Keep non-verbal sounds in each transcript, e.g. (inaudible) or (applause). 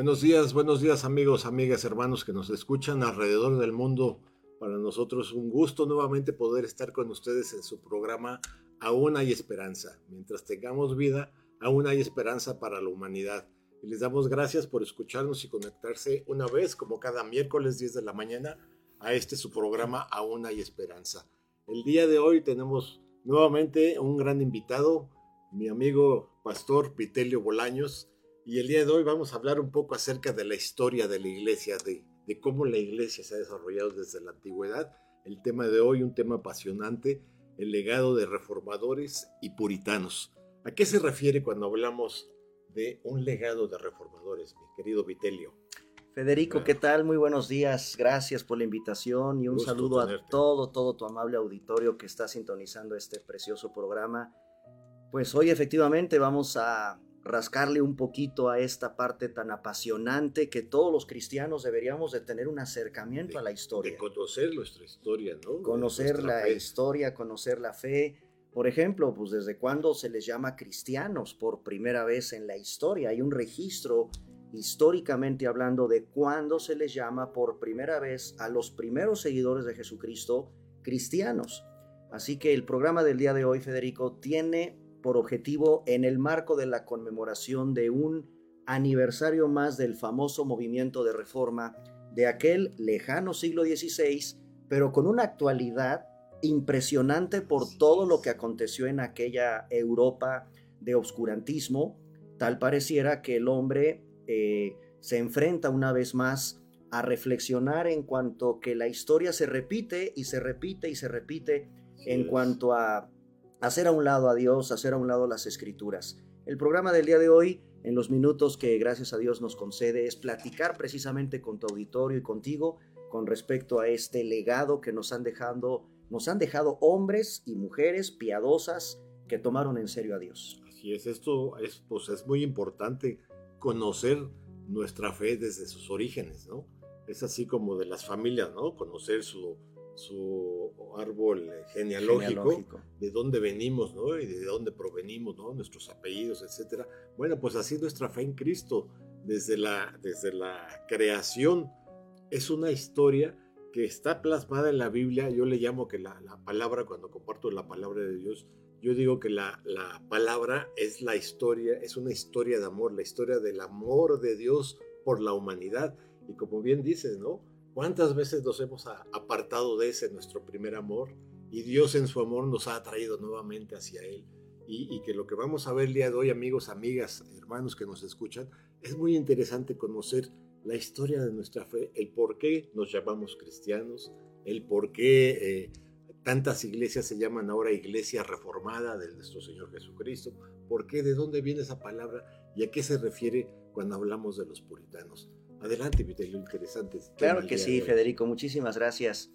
Buenos días, buenos días amigos, amigas, hermanos que nos escuchan alrededor del mundo. Para nosotros un gusto nuevamente poder estar con ustedes en su programa Aún hay esperanza. Mientras tengamos vida, aún hay esperanza para la humanidad. Y les damos gracias por escucharnos y conectarse una vez, como cada miércoles 10 de la mañana, a este su programa Aún hay esperanza. El día de hoy tenemos nuevamente un gran invitado, mi amigo Pastor Vitelio Bolaños, y el día de hoy vamos a hablar un poco acerca de la historia de la iglesia, de, de, cómo la iglesia se ha desarrollado desde la antigüedad. El tema de hoy, un tema apasionante, el legado de reformadores y puritanos. ¿A qué se refiere cuando hablamos de un legado de reformadores, mi querido Vitelio? Federico, ¿qué tal? Muy buenos días. Gracias por la invitación y un Gusto saludo tenerte. a todo, todo tu amable auditorio que está sintonizando este precioso programa. Pues hoy efectivamente vamos a rascarle un poquito a esta parte tan apasionante que todos los cristianos deberíamos de tener un acercamiento a la historia. De conocer nuestra historia, ¿no? Conocer Nuestra la fe. historia, conocer la fe. Por ejemplo, pues desde cuándo se les llama cristianos por primera vez en la historia. Hay un registro históricamente hablando de cuándo se les llama por primera vez a los primeros seguidores de Jesucristo cristianos. Así que el programa del día de hoy, Federico, tiene por objetivo en el marco de la conmemoración de un aniversario más del famoso movimiento de reforma de aquel lejano siglo XVI, pero con una actualidad impresionante por todo lo que aconteció en aquella Europa de obscurantismo, tal pareciera que el hombre eh, se enfrenta una vez más a reflexionar en cuanto que la historia se repite y se repite y se repite en es. cuanto a hacer a un lado a Dios, hacer a un lado las escrituras. El programa del día de hoy, en los minutos que gracias a Dios nos concede, es platicar precisamente con tu auditorio y contigo con respecto a este legado que nos han dejado, nos han dejado hombres y mujeres piadosas que tomaron en serio a Dios. Así es, esto es, pues, es muy importante conocer nuestra fe desde sus orígenes, ¿no? Es así como de las familias, ¿no? Conocer su, su árbol eh, genealógico, Genealógico. de dónde venimos, ¿no? Y de dónde provenimos, ¿no? Nuestros apellidos, etcétera. Bueno, pues así nuestra fe en Cristo, desde la, desde la creación, es una historia que está plasmada en la Biblia. Yo le llamo que la, la palabra, cuando comparto la palabra de Dios, yo digo que la, la palabra es la historia, es una historia de amor, la historia del amor de Dios por la humanidad. Y como bien dices, ¿no? ¿Cuántas veces nos hemos apartado de ese nuestro primer amor? Y Dios en su amor nos ha traído nuevamente hacia Él. Y, y que lo que vamos a ver el día de hoy, amigos, amigas, hermanos que nos escuchan, es muy interesante conocer la historia de nuestra fe, el por qué nos llamamos cristianos, el por qué eh, tantas iglesias se llaman ahora iglesia reformada de nuestro Señor Jesucristo, por qué, de dónde viene esa palabra y a qué se refiere cuando hablamos de los puritanos. Adelante, Vitelio, interesante. tema Claro que sí. Federico, muchísimas gracias.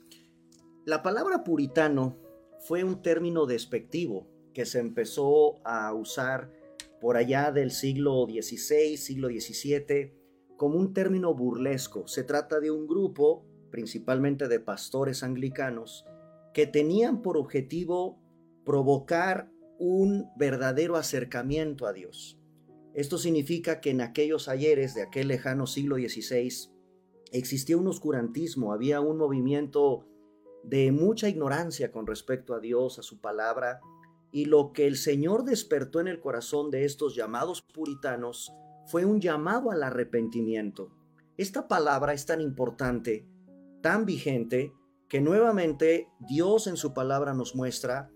La palabra puritano fue un término despectivo que se empezó a usar por allá del siglo XVI, siglo XVII, como un término burlesco. Se trata de un grupo, principalmente de pastores anglicanos, que tenían por objetivo provocar un verdadero acercamiento a Dios. Esto significa que en aquellos ayeres de aquel lejano siglo XVI existía un oscurantismo, había un movimiento de mucha ignorancia con respecto a Dios, a su palabra, y lo que el Señor despertó en el corazón de estos llamados puritanos fue un llamado al arrepentimiento. Esta palabra es tan importante, tan vigente, que nuevamente Dios en su palabra nos muestra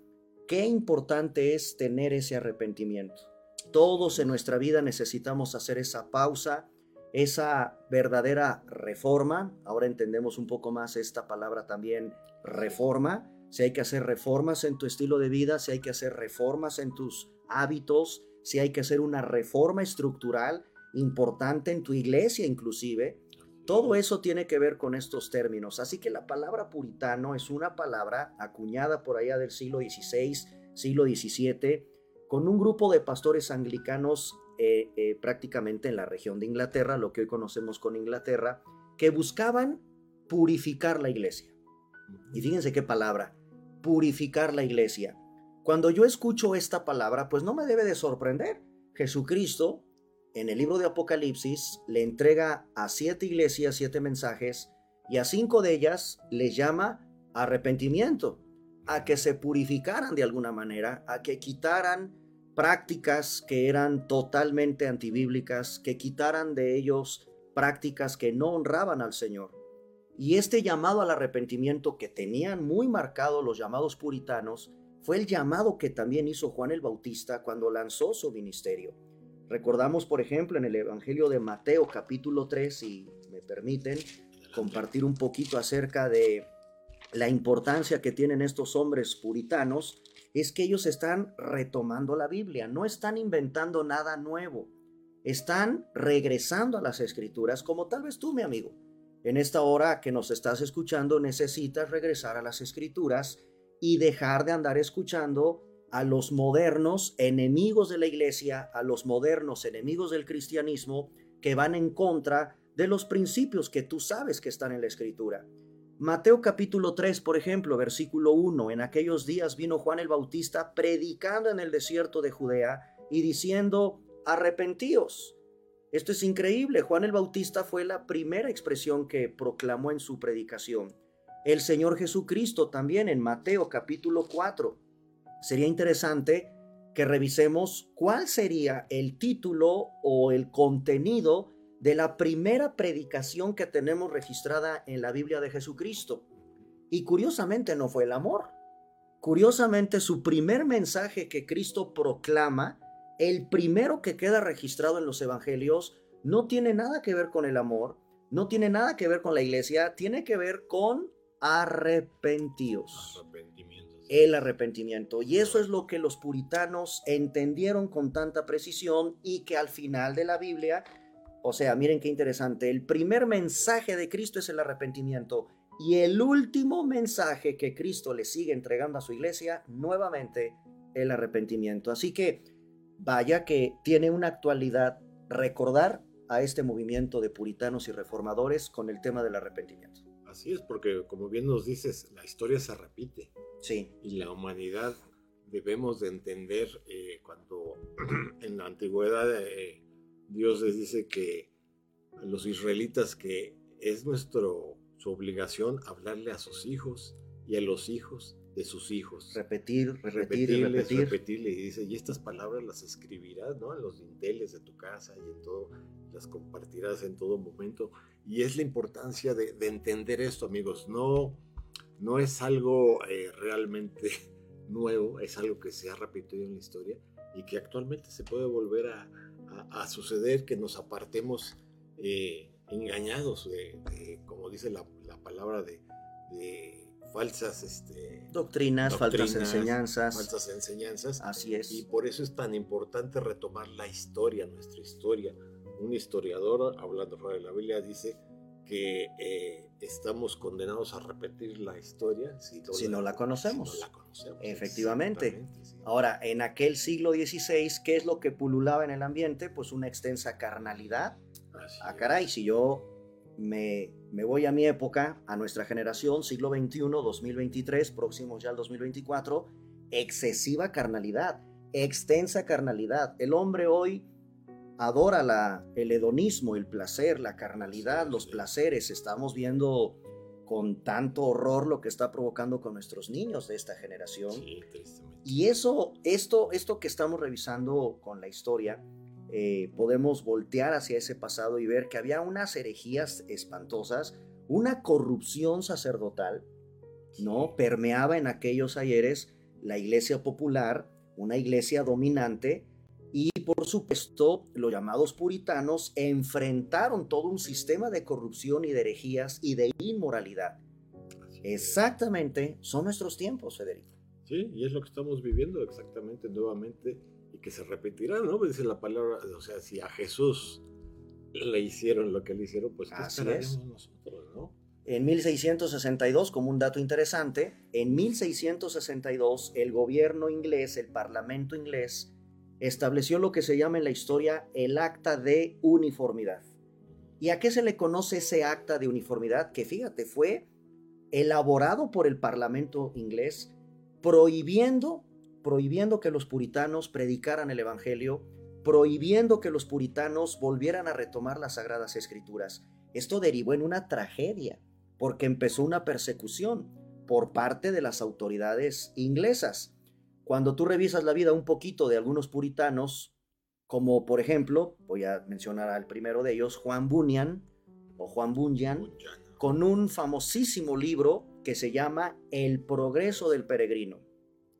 qué importante es tener ese arrepentimiento. Todos en nuestra vida necesitamos hacer esa pausa, esa verdadera reforma. Ahora entendemos un poco más esta palabra también, reforma. si hay que hacer reformas en tu estilo de vida, si hay que hacer reformas en tus hábitos, si hay que hacer una reforma estructural importante en tu iglesia inclusive. Todo eso tiene que ver con estos términos. Así que la palabra puritano es una palabra acuñada por allá del siglo XVI, siglo XVII, con un grupo de pastores anglicanos eh, eh, prácticamente en la región de Inglaterra, lo que hoy conocemos con Inglaterra, que buscaban purificar la iglesia. Y fíjense qué palabra, purificar la iglesia. Cuando yo escucho esta palabra, pues no me debe de sorprender. Jesucristo, en el libro de Apocalipsis, le entrega a siete iglesias siete mensajes y a cinco de ellas les llama arrepentimiento, a que se purificaran de alguna manera, a que quitaran prácticas que eran totalmente antibíblicas, que quitaran de ellos prácticas que no honraban al Señor. Y este llamado al arrepentimiento que tenían muy marcado los llamados puritanos fue el llamado que también hizo Juan el Bautista cuando lanzó su ministerio. Recordamos, por ejemplo, en el Evangelio de Mateo capítulo 3, si me permiten compartir un poquito acerca de la importancia que tienen estos hombres puritanos, es que ellos están retomando la Biblia, no están inventando nada nuevo, están regresando a las escrituras como tal vez tú, mi amigo. En esta hora que nos estás escuchando necesitas regresar a las escrituras y dejar de andar escuchando a los modernos enemigos de la iglesia, a los modernos enemigos del cristianismo que van en contra de los principios que tú sabes que están en la escritura. Mateo capítulo 3, por ejemplo, versículo 1, en aquellos días vino Juan el Bautista predicando en el desierto de Judea y diciendo, arrepentíos esto es increíble. Juan el Bautista fue la primera expresión que proclamó en su predicación. El Señor Jesucristo también en Mateo capítulo 4. Sería interesante que revisemos cuál sería el título o el contenido de la primera predicación que tenemos registrada en la Biblia de Jesucristo. Y curiosamente no fue el amor. Curiosamente su primer mensaje que Cristo proclama el primero que queda registrado en los evangelios no tiene nada que ver con el amor, no tiene nada que ver con la iglesia, tiene que ver con arrepentidos. El arrepentimiento. Y eso es lo que los puritanos entendieron con tanta precisión y que al final de la Biblia, o sea, miren qué interesante, el primer mensaje de Cristo es el arrepentimiento y el último mensaje que Cristo le sigue entregando a su iglesia, nuevamente, el arrepentimiento. Así que vaya que tiene una actualidad recordar a este movimiento de puritanos y reformadores con el tema del arrepentimiento. Así es, porque como bien nos dices, la historia se repite. Sí. Y la humanidad debemos de entender eh, cuando (clears throat) en la antigüedad eh, Dios les dice que a los israelitas que es nuestro, su obligación hablarle a sus hijos y a los hijos de sus hijos. Repetir, repetir repetir. Repetirle y dice, y estas palabras las escribirás, ¿no? En los dinteles de tu casa y en todo, las compartirás en todo momento. Y es la importancia de, entender esto, amigos. No, no es algo eh, realmente (laughs) nuevo, es algo que se ha repetido en la historia y que actualmente se puede volver a, suceder, que nos apartemos eh, engañados, de, como dice la, palabra de falsas este, doctrinas, falsas enseñanzas. Falsas enseñanzas. Así es. Y por eso es tan importante retomar la historia, nuestra historia. Un historiador, hablando de la Biblia, dice que eh, estamos condenados a repetir la historia si no, la, conocemos. Si no la conocemos. Efectivamente. Ahora, en aquel siglo XVI, ¿qué es lo que pululaba en el ambiente? Pues una extensa carnalidad. Así ah, caray, si yo me, voy a mi época, a nuestra generación, siglo XXI, 2023, próximos ya al 2024, excesiva carnalidad, extensa carnalidad. El hombre hoy adora la, el hedonismo, el placer, la carnalidad, los placeres. Estamos viendo con tanto horror lo que está provocando con nuestros niños de esta generación. y eso, esto, esto que estamos revisando con la historia, eh, podemos voltear hacia ese pasado y ver que había unas herejías espantosas, una corrupción sacerdotal, ¿no? Permeaba en aquellos ayeres la iglesia popular, una iglesia dominante, y por supuesto los llamados puritanos enfrentaron todo un sistema de corrupción y de herejías y de inmoralidad. Exactamente, son nuestros tiempos, Federico. Sí, y es lo que estamos viviendo exactamente nuevamente y que se repetirá, ¿no? Dice la palabra, o sea, si a Jesús le hicieron lo que le hicieron, pues ¿qué Así es. nosotros, no? En 1662, como un dato interesante, en 1662 el gobierno inglés, el parlamento inglés, estableció lo que se llama en la historia el acta de uniformidad. ¿Y a qué se le conoce ese acta de uniformidad? Que fíjate, fue elaborado por el parlamento inglés prohibiendo, prohibiendo que los puritanos predicaran el evangelio, prohibiendo que los puritanos volvieran a retomar las sagradas escrituras. Esto derivó en una tragedia, porque empezó una persecución por parte de las autoridades inglesas. Cuando tú revisas la vida un poquito de algunos puritanos, como por ejemplo, voy a mencionar al primero de ellos, Juan Bunyan o Juan Bunyan, con un famosísimo libro que se llama El progreso del peregrino.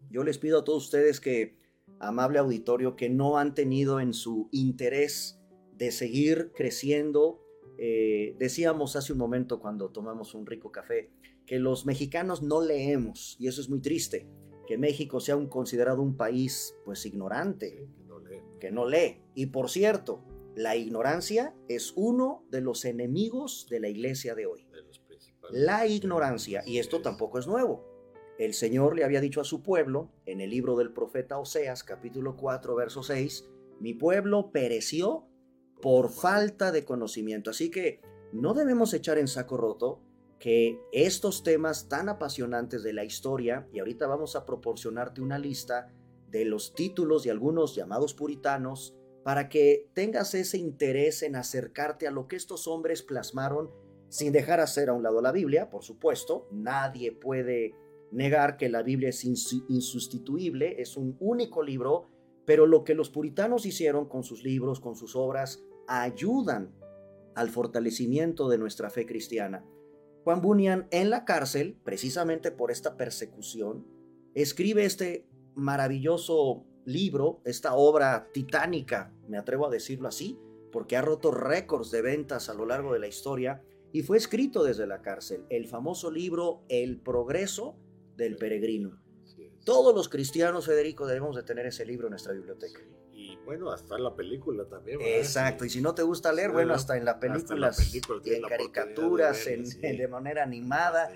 Yo les pido a todos ustedes que, amable auditorio, que no han tenido en su interés de seguir creciendo, eh, decíamos hace un momento cuando tomamos un rico café, que los mexicanos no leemos, y eso es muy triste, que México sea un, considerado un país pues ignorante, Sí, que no leen. que no lee. Y por cierto, la ignorancia es uno de los enemigos de la iglesia de hoy. de los principales. La ignorancia, y esto tampoco es nuevo. El Señor le había dicho a su pueblo, en el libro del profeta Oseas, capítulo 4, verso 6, mi pueblo pereció por falta de conocimiento. Así que no debemos echar en saco roto que estos temas tan apasionantes de la historia, y ahorita vamos a proporcionarte una lista de los títulos de algunos llamados puritanos, para que tengas ese interés en acercarte a lo que estos hombres plasmaron sin dejar hacer a un lado la Biblia, por supuesto, nadie puede negar que la Biblia es insu- insustituible, es un único libro, pero lo que los puritanos hicieron con sus libros, con sus obras, ayudan al fortalecimiento de nuestra fe cristiana. Juan Bunyan en la cárcel, precisamente por esta persecución, escribe este maravilloso libro, esta obra titánica, me atrevo a decirlo así, porque ha roto récords de ventas a lo largo de la historia y fue escrito desde la cárcel, el famoso libro El progreso del peregrino. Todos los cristianos, Federico, debemos de tener ese libro en nuestra biblioteca. Bueno, hasta la película también. ¿verdad? Exacto, y si no te gusta leer, Sí, bueno, ¿no? hasta en la Hasta en la película, tienes en de caricaturas, verla, en- sí. en- de manera animada,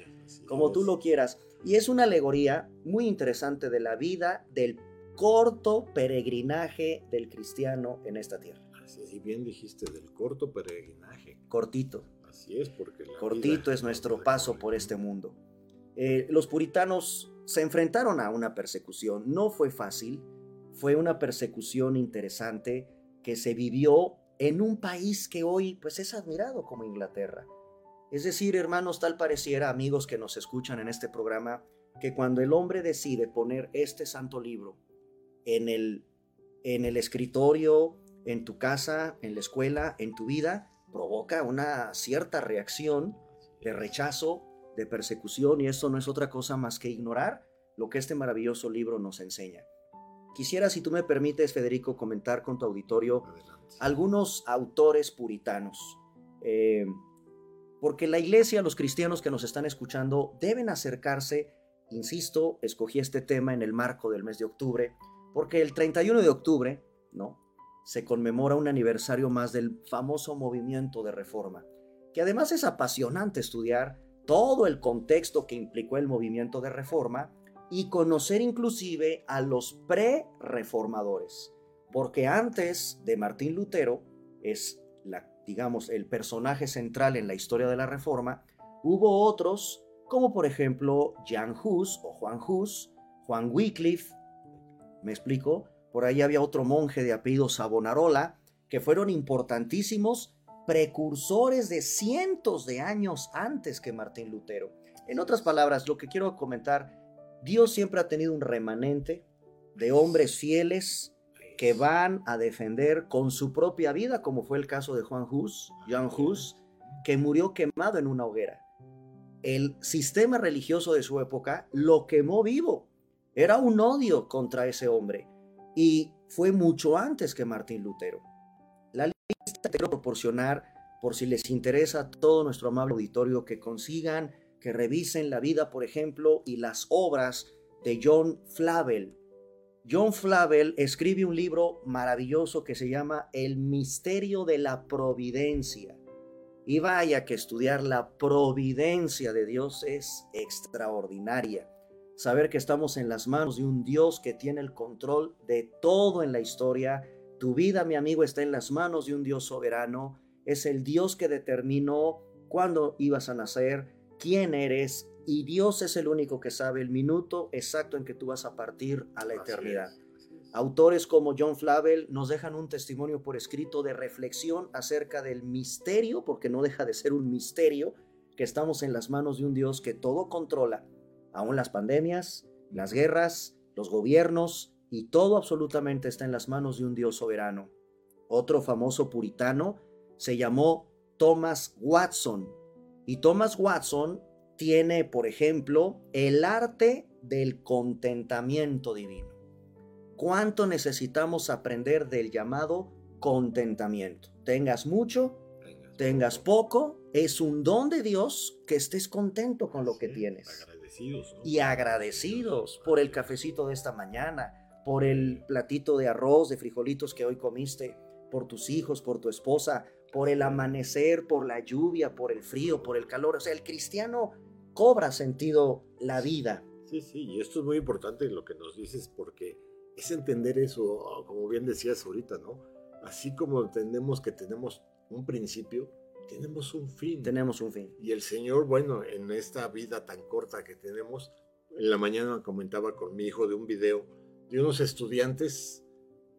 como tú lo quieras. Y es una alegoría muy interesante de la vida del corto peregrinaje del cristiano en esta tierra. Así es, y bien dijiste, del corto peregrinaje. Cortito, Así es, porque la cortito vida es nuestro paso por este mundo. Eh, los puritanos se enfrentaron a una persecución, no fue fácil, fue una persecución interesante que se vivió en un país que hoy pues es admirado como Inglaterra. Es decir, hermanos, tal pareciera, amigos que nos escuchan en este programa, que cuando el hombre decide poner este santo libro en el, en el escritorio, en tu casa, en la escuela, en tu vida, provoca una cierta reacción de rechazo, de persecución, y esto no es otra cosa más que ignorar lo que este maravilloso libro nos enseña. Quisiera, si tú me permites, Federico, comentar con tu auditorio Adelante. algunos autores puritanos. Eh, porque la iglesia, los cristianos que nos están escuchando, deben acercarse, insisto, escogí este tema en el marco del mes de octubre, porque el 31 de octubre, ¿no? Se conmemora un aniversario más del famoso movimiento de reforma, que además es apasionante estudiar todo el contexto que implicó el movimiento de reforma y conocer inclusive a los pre-reformadores porque antes de Martín Lutero es la digamos el personaje central en la historia de la Reforma, hubo otros como por ejemplo Jan Hus o Juan Hus, Juan Wycliffe, me explico, por ahí había otro monje de apellido Savonarola que fueron importantísimos precursores de cientos de años antes que Martín Lutero. En otras palabras, lo que quiero comentar, Dios siempre ha tenido un remanente de hombres fieles que van a defender con su propia vida, como fue el caso de Juan Hus, Jan Hus, que murió quemado en una hoguera. El sistema religioso de su época lo quemó vivo. Era un odio contra ese hombre y fue mucho antes que Martín Lutero. La lista te quiero proporcionar por si les interesa a todo nuestro amable auditorio que consigan que revisen la vida, por ejemplo, y las obras de John Flavel. John Flavel escribe un libro maravilloso que se llama El misterio de la providencia. Y vaya que estudiar la providencia de Dios es extraordinaria. Saber que estamos en las manos de un Dios que tiene el control de todo en la historia. Tu vida, mi amigo, está en las manos de un Dios soberano. Es el Dios que determinó cuándo ibas a nacer, quién eres, y Dios es el único que sabe el minuto exacto en que tú vas a partir a la eternidad. Autores como John Flavel nos dejan un testimonio por escrito de reflexión acerca del misterio, porque no deja de ser un misterio, que estamos en las manos de un Dios que todo controla, aún las pandemias, las guerras, los gobiernos, y todo absolutamente está en las manos de un Dios soberano. Otro famoso puritano se llamó Thomas Watson, y Thomas Watson tiene, por ejemplo, el arte del contentamiento divino cuánto necesitamos aprender del llamado contentamiento. Tengas mucho, tengas poco, es un don de Dios que estés contento con lo que tienes. Agradecidos. Y agradecidos por el cafecito de esta mañana, por el platito de arroz, de frijolitos que hoy comiste, por tus hijos, por tu esposa, por el amanecer, por la lluvia, por el frío, por el calor. O sea, el cristiano cobra sentido la vida. Sí, sí, y esto es muy importante lo que nos dices porque es entender eso, como bien decías ahorita, ¿no? Así como entendemos que tenemos un principio, tenemos un fin. Tenemos un fin. Y el Señor, bueno, en esta vida tan corta que tenemos, en la mañana comentaba con mi hijo de un video de unos estudiantes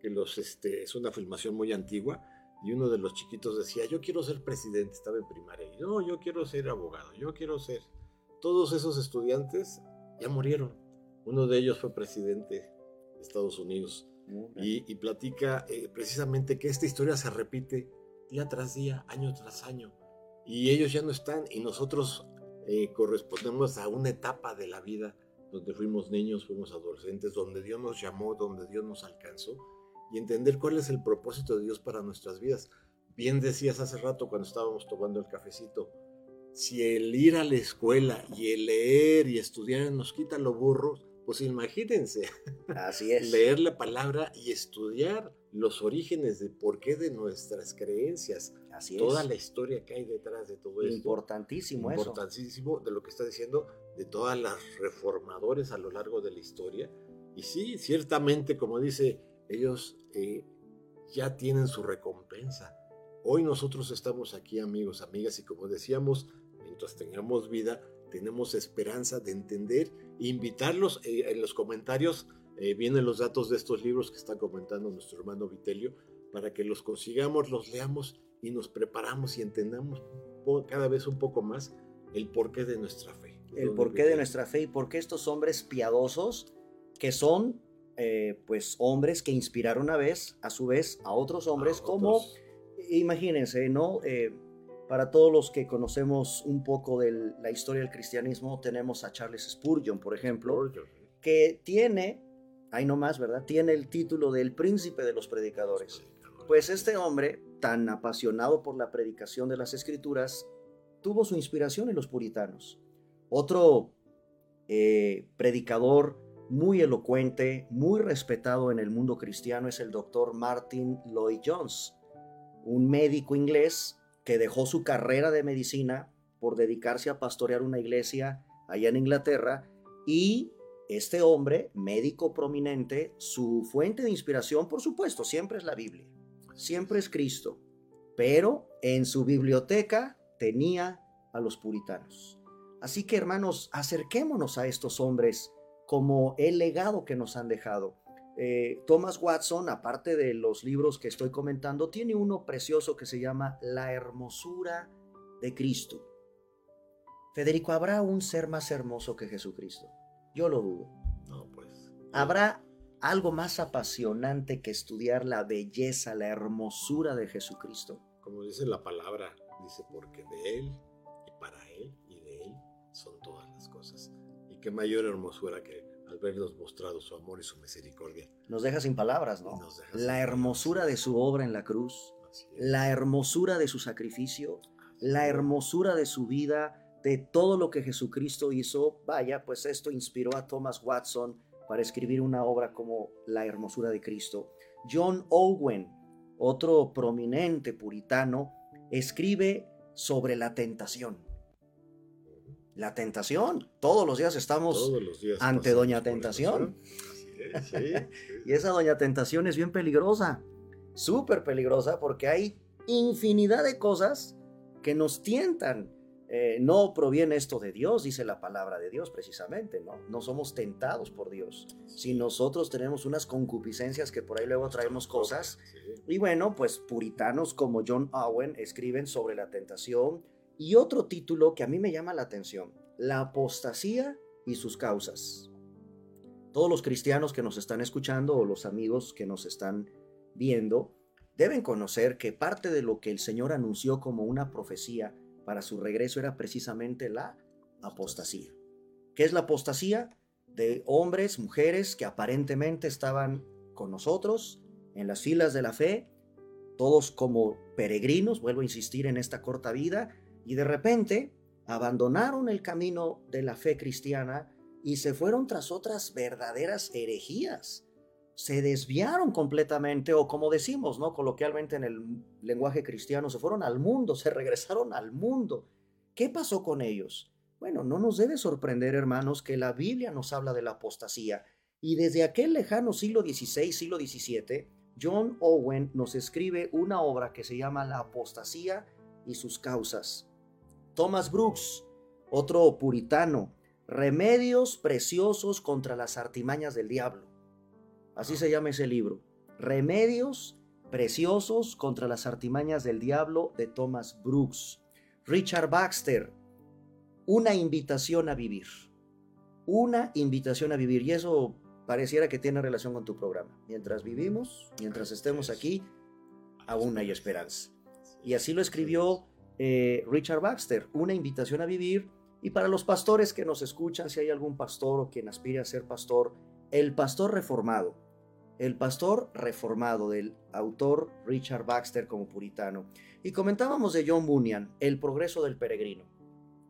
que los, este, es una filmación muy antigua, y uno de los chiquitos decía, yo quiero ser presidente, estaba en primaria, y no, yo quiero ser abogado, yo quiero ser. Todos esos estudiantes ya murieron. Uno de ellos fue presidente Estados Unidos. Y, platica eh, precisamente que esta historia se repite día tras día, año tras año. Y ellos ya no están y nosotros eh, correspondemos a una etapa de la vida donde fuimos niños, fuimos adolescentes, donde Dios nos llamó, donde Dios nos alcanzó y entender cuál es el propósito de Dios para nuestras vidas. Bien decías hace rato cuando estábamos tomando el cafecito, si el ir a la escuela y el leer y estudiar nos quita los burros, pues imagínense. Así es. Leer la palabra y estudiar los orígenes de por qué de nuestras creencias. Así Toda la historia que hay detrás de todo esto. Importantísimo, eso. Importantísimo de lo que está diciendo, de todas las reformadores a lo largo de la historia. Y sí, ciertamente, como dice, ellos eh, ya tienen su recompensa. Hoy nosotros estamos aquí, amigos, amigas, y como decíamos, mientras tengamos vida, tenemos esperanza de entender e invitarlos eh, en los comentarios. Eh, vienen los datos de estos libros que está comentando nuestro hermano Vitelio para que los consigamos, los leamos y nos preparamos y entendamos cada vez un poco más el porqué de nuestra fe. El porqué de nuestra fe y por qué estos hombres piadosos que son eh, pues hombres que inspiraron a vez, a su vez, a otros hombres como, imagínense, ¿no? Para todos los que conocemos un poco de la historia del cristianismo, tenemos a Charles Spurgeon, por ejemplo, que tiene, ahí nomás, ¿verdad? Tiene el título del príncipe de los predicadores. Pues este hombre, tan apasionado por la predicación de las escrituras, tuvo su inspiración en los puritanos. Otro eh, predicador muy elocuente, muy respetado en el mundo cristiano es el doctor Martin Lloyd Jones, un médico inglés que dejó su carrera de medicina por dedicarse a pastorear una iglesia allá en Inglaterra y este hombre, médico prominente, su fuente de inspiración, por supuesto, siempre es la Biblia, siempre es Cristo, pero en su biblioteca tenía a los puritanos. Así que hermanos, acerquémonos a estos hombres como el legado que nos han dejado. Eh, Thomas Watson, aparte de los libros que estoy comentando, tiene uno precioso que se llama La hermosura de Cristo. Federico, ¿habrá un ser más hermoso que Jesucristo? Yo lo dudo. No, pues. ¿Habrá algo más apasionante que estudiar la belleza, la hermosura de Jesucristo? Como dice la palabra, dice, porque de Él y para Él y de Él son todas las cosas. Y qué mayor hermosura que al mostrado su amor y su misericordia. Nos deja sin palabras, ¿no? la hermosura de su obra en la cruz, la hermosura de su sacrificio, la hermosura de su vida de todo lo que Jesucristo hizo, vaya, pues esto inspiró a Thomas Watson para escribir una obra como La hermosura de Cristo. John Owen, otro prominente puritano, escribe sobre la tentación. La tentación, todos los días estamos ante Doña Tentación. (laughs) y esa Doña Tentación es bien peligrosa, súper peligrosa, porque hay infinidad de cosas que nos tientan eh, no proviene esto de Dios, dice la palabra de Dios precisamente, ¿no? No somos tentados por Dios. Si nosotros tenemos unas concupiscencias que por ahí luego traemos cosas. Y bueno, pues puritanos como John Owen escriben sobre la tentación. Y otro título que a mí me llama la atención, la apostasía y sus causas. Todos los cristianos que nos están escuchando o los amigos que nos están viendo deben conocer que parte de lo que el Señor anunció como una profecía para su regreso era precisamente la apostasía. ¿Qué es la apostasía? De hombres, mujeres que aparentemente estaban con nosotros en las filas de la fe, todos como peregrinos, vuelvo a insistir en esta corta vida, y de repente abandonaron el camino de la fe cristiana y se fueron tras otras verdaderas herejías se desviaron completamente, o como decimos, ¿no? Coloquialmente en el lenguaje cristiano, se fueron al mundo, (laughs) se regresaron al mundo. ¿Qué pasó con ellos? Bueno, no nos debe sorprender, hermanos, que la Biblia nos habla de la apostasía. Y desde aquel lejano siglo XVI, siglo XVII, John Owen nos escribe una obra que se llama La apostasía y sus causas. Thomas Brooks, otro puritano, remedios preciosos contra las artimañas del diablo. Así se llama ese libro. Remedios preciosos contra las artimañas del diablo de Thomas Brooks. Richard Baxter, una invitación a vivir. Una invitación a vivir. Y eso pareciera que tiene relación con tu programa. Mientras vivimos, mientras estemos aquí, aún hay esperanza. Y así lo escribió eh, Richard Baxter, una invitación a vivir. Y para los pastores que nos escuchan, si hay algún pastor o quien aspire a ser pastor, el pastor reformado el pastor reformado del autor Richard Baxter como puritano. Y comentábamos de John Bunyan, El progreso del peregrino,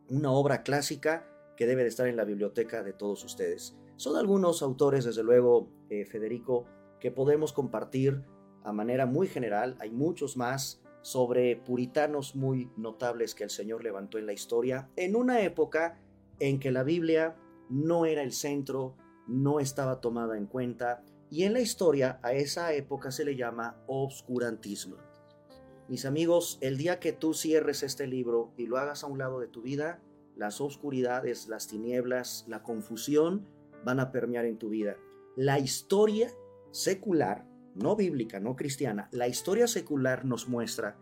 una obra clásica que debe de estar en la biblioteca de todos ustedes. Son algunos autores, desde luego, eh, Federico, que podemos compartir a manera muy general. Hay muchos más sobre puritanos muy notables que el Señor levantó en la historia, en una época en que la Biblia no era el centro, no estaba tomada en cuenta, y en la historia a esa época se le llama obscurantismo. Mis amigos, el día que tú cierres este libro y lo hagas a un lado de tu vida, las oscuridades, las tinieblas, la confusión van a permear en tu vida. La historia secular, no bíblica, no cristiana, la historia secular nos muestra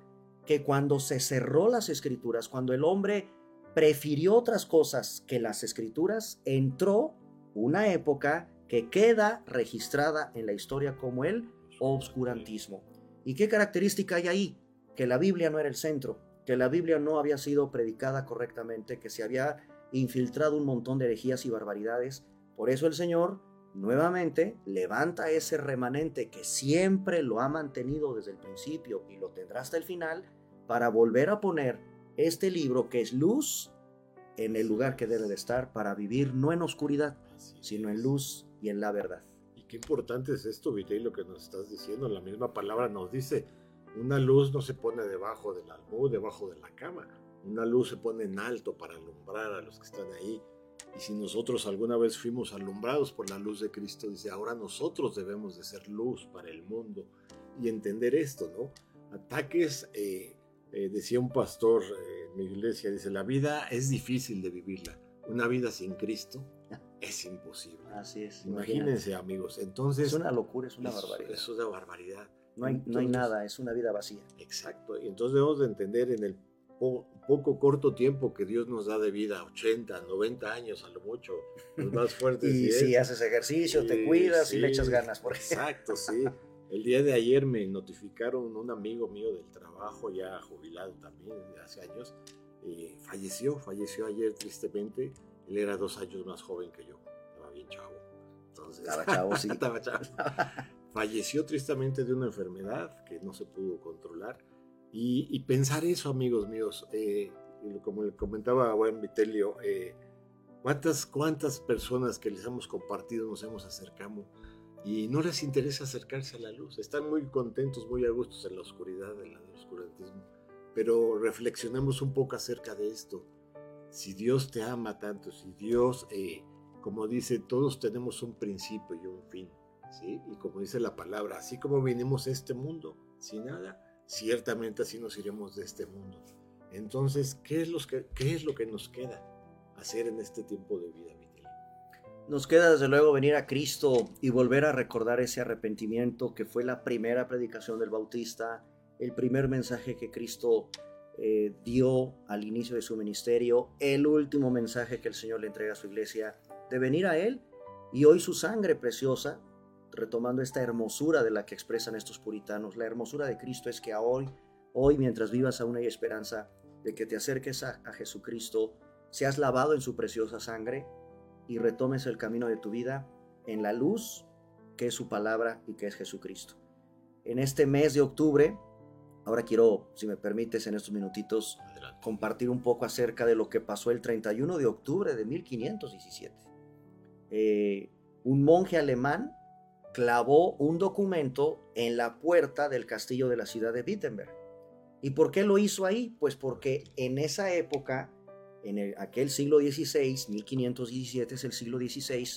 que cuando se cerró las escrituras, cuando el hombre prefirió otras cosas que las escrituras, entró una época que queda registrada en la historia como el obscurantismo. ¿Y qué característica hay ahí? Que la Biblia no era el centro, que la Biblia no había sido predicada correctamente, que se había infiltrado un montón de herejías y barbaridades. Por eso el Señor nuevamente levanta ese remanente que siempre lo ha mantenido desde el principio y lo tendrá hasta el final para volver a poner este libro que es luz en el lugar que debe de estar para vivir no en oscuridad, sino en luz y en la verdad. Y qué importante es esto, Vitey, lo que nos estás diciendo. La misma palabra nos dice, una luz no se pone debajo del almud, debajo de la cama. Una luz se pone en alto para alumbrar a los que están ahí. Y si nosotros alguna vez fuimos alumbrados por la luz de Cristo, dice, ahora nosotros debemos de ser luz para el mundo y entender esto, ¿no? Ataques, eh, eh, decía un pastor eh, en mi iglesia, dice, la vida es difícil de vivirla. Una vida sin Cristo (laughs) es imposible. Así es. Imagínense, amigos. Entonces. Es una locura, es una barbaridad. Es una barbaridad. No hay, no hay nada, es una vida vacía. Exacto. Y entonces debemos de entender en el poco corto tiempo que Dios nos da de vida, 80, 90 años a lo mucho, los más (laughs) fuertes. y si haces ejercicio, te cuidas y le echas ganas. Por exacto, sí. El día de ayer me notificaron un amigo mío del trabajo, ya jubilado también, de hace años, eh, falleció, falleció ayer tristemente él era dos años más joven que yo, estaba bien chavo. Entonces, estaba chavo, sí. (laughs) estaba chavo. (laughs) Falleció tristemente de una enfermedad que no se pudo controlar. Y, pensar eso, amigos míos, eh, como le comentaba buen Vitelio, eh, ¿cuántas, ¿cuántas personas que les hemos compartido nos hemos acercado y no les interesa acercarse a la luz? Están muy contentos, muy a gustos en la oscuridad, en el oscurantismo. Pero reflexionemos un poco acerca de esto. Si Dios te ama tanto, si Dios, eh, como dice, todos tenemos un principio y un fin, ¿sí? Y como dice la palabra, así como vinimos a este mundo sin nada, ciertamente así nos iremos de este mundo. Entonces, ¿qué es, que, ¿qué es lo que nos queda hacer en este tiempo de vida, Vitel? Nos queda desde luego venir a Cristo y volver a recordar ese arrepentimiento que fue la primera predicación del Bautista, el primer mensaje que Cristo eh, dio al inicio de su ministerio, el último mensaje que el Señor le entrega a su iglesia, de venir a Él y hoy su sangre preciosa, retomando esta hermosura de la que expresan estos puritanos, la hermosura de Cristo es que hoy, hoy mientras vivas aún hay esperanza de que te acerques a, Jesucristo, seas lavado en su preciosa sangre y retomes el camino de tu vida en la luz que es su palabra y que es Jesucristo. En este mes de octubre, ahora quiero, si me permites, en estos minutitos, compartir un poco acerca de lo que pasó el 31 de octubre de 1517. Eh, un monje alemán clavó un documento en la puerta del castillo de la ciudad de Wittenberg. ¿Y por qué lo hizo ahí? Pues porque en esa época, en aquel siglo XVI, 1517 es el siglo XVI,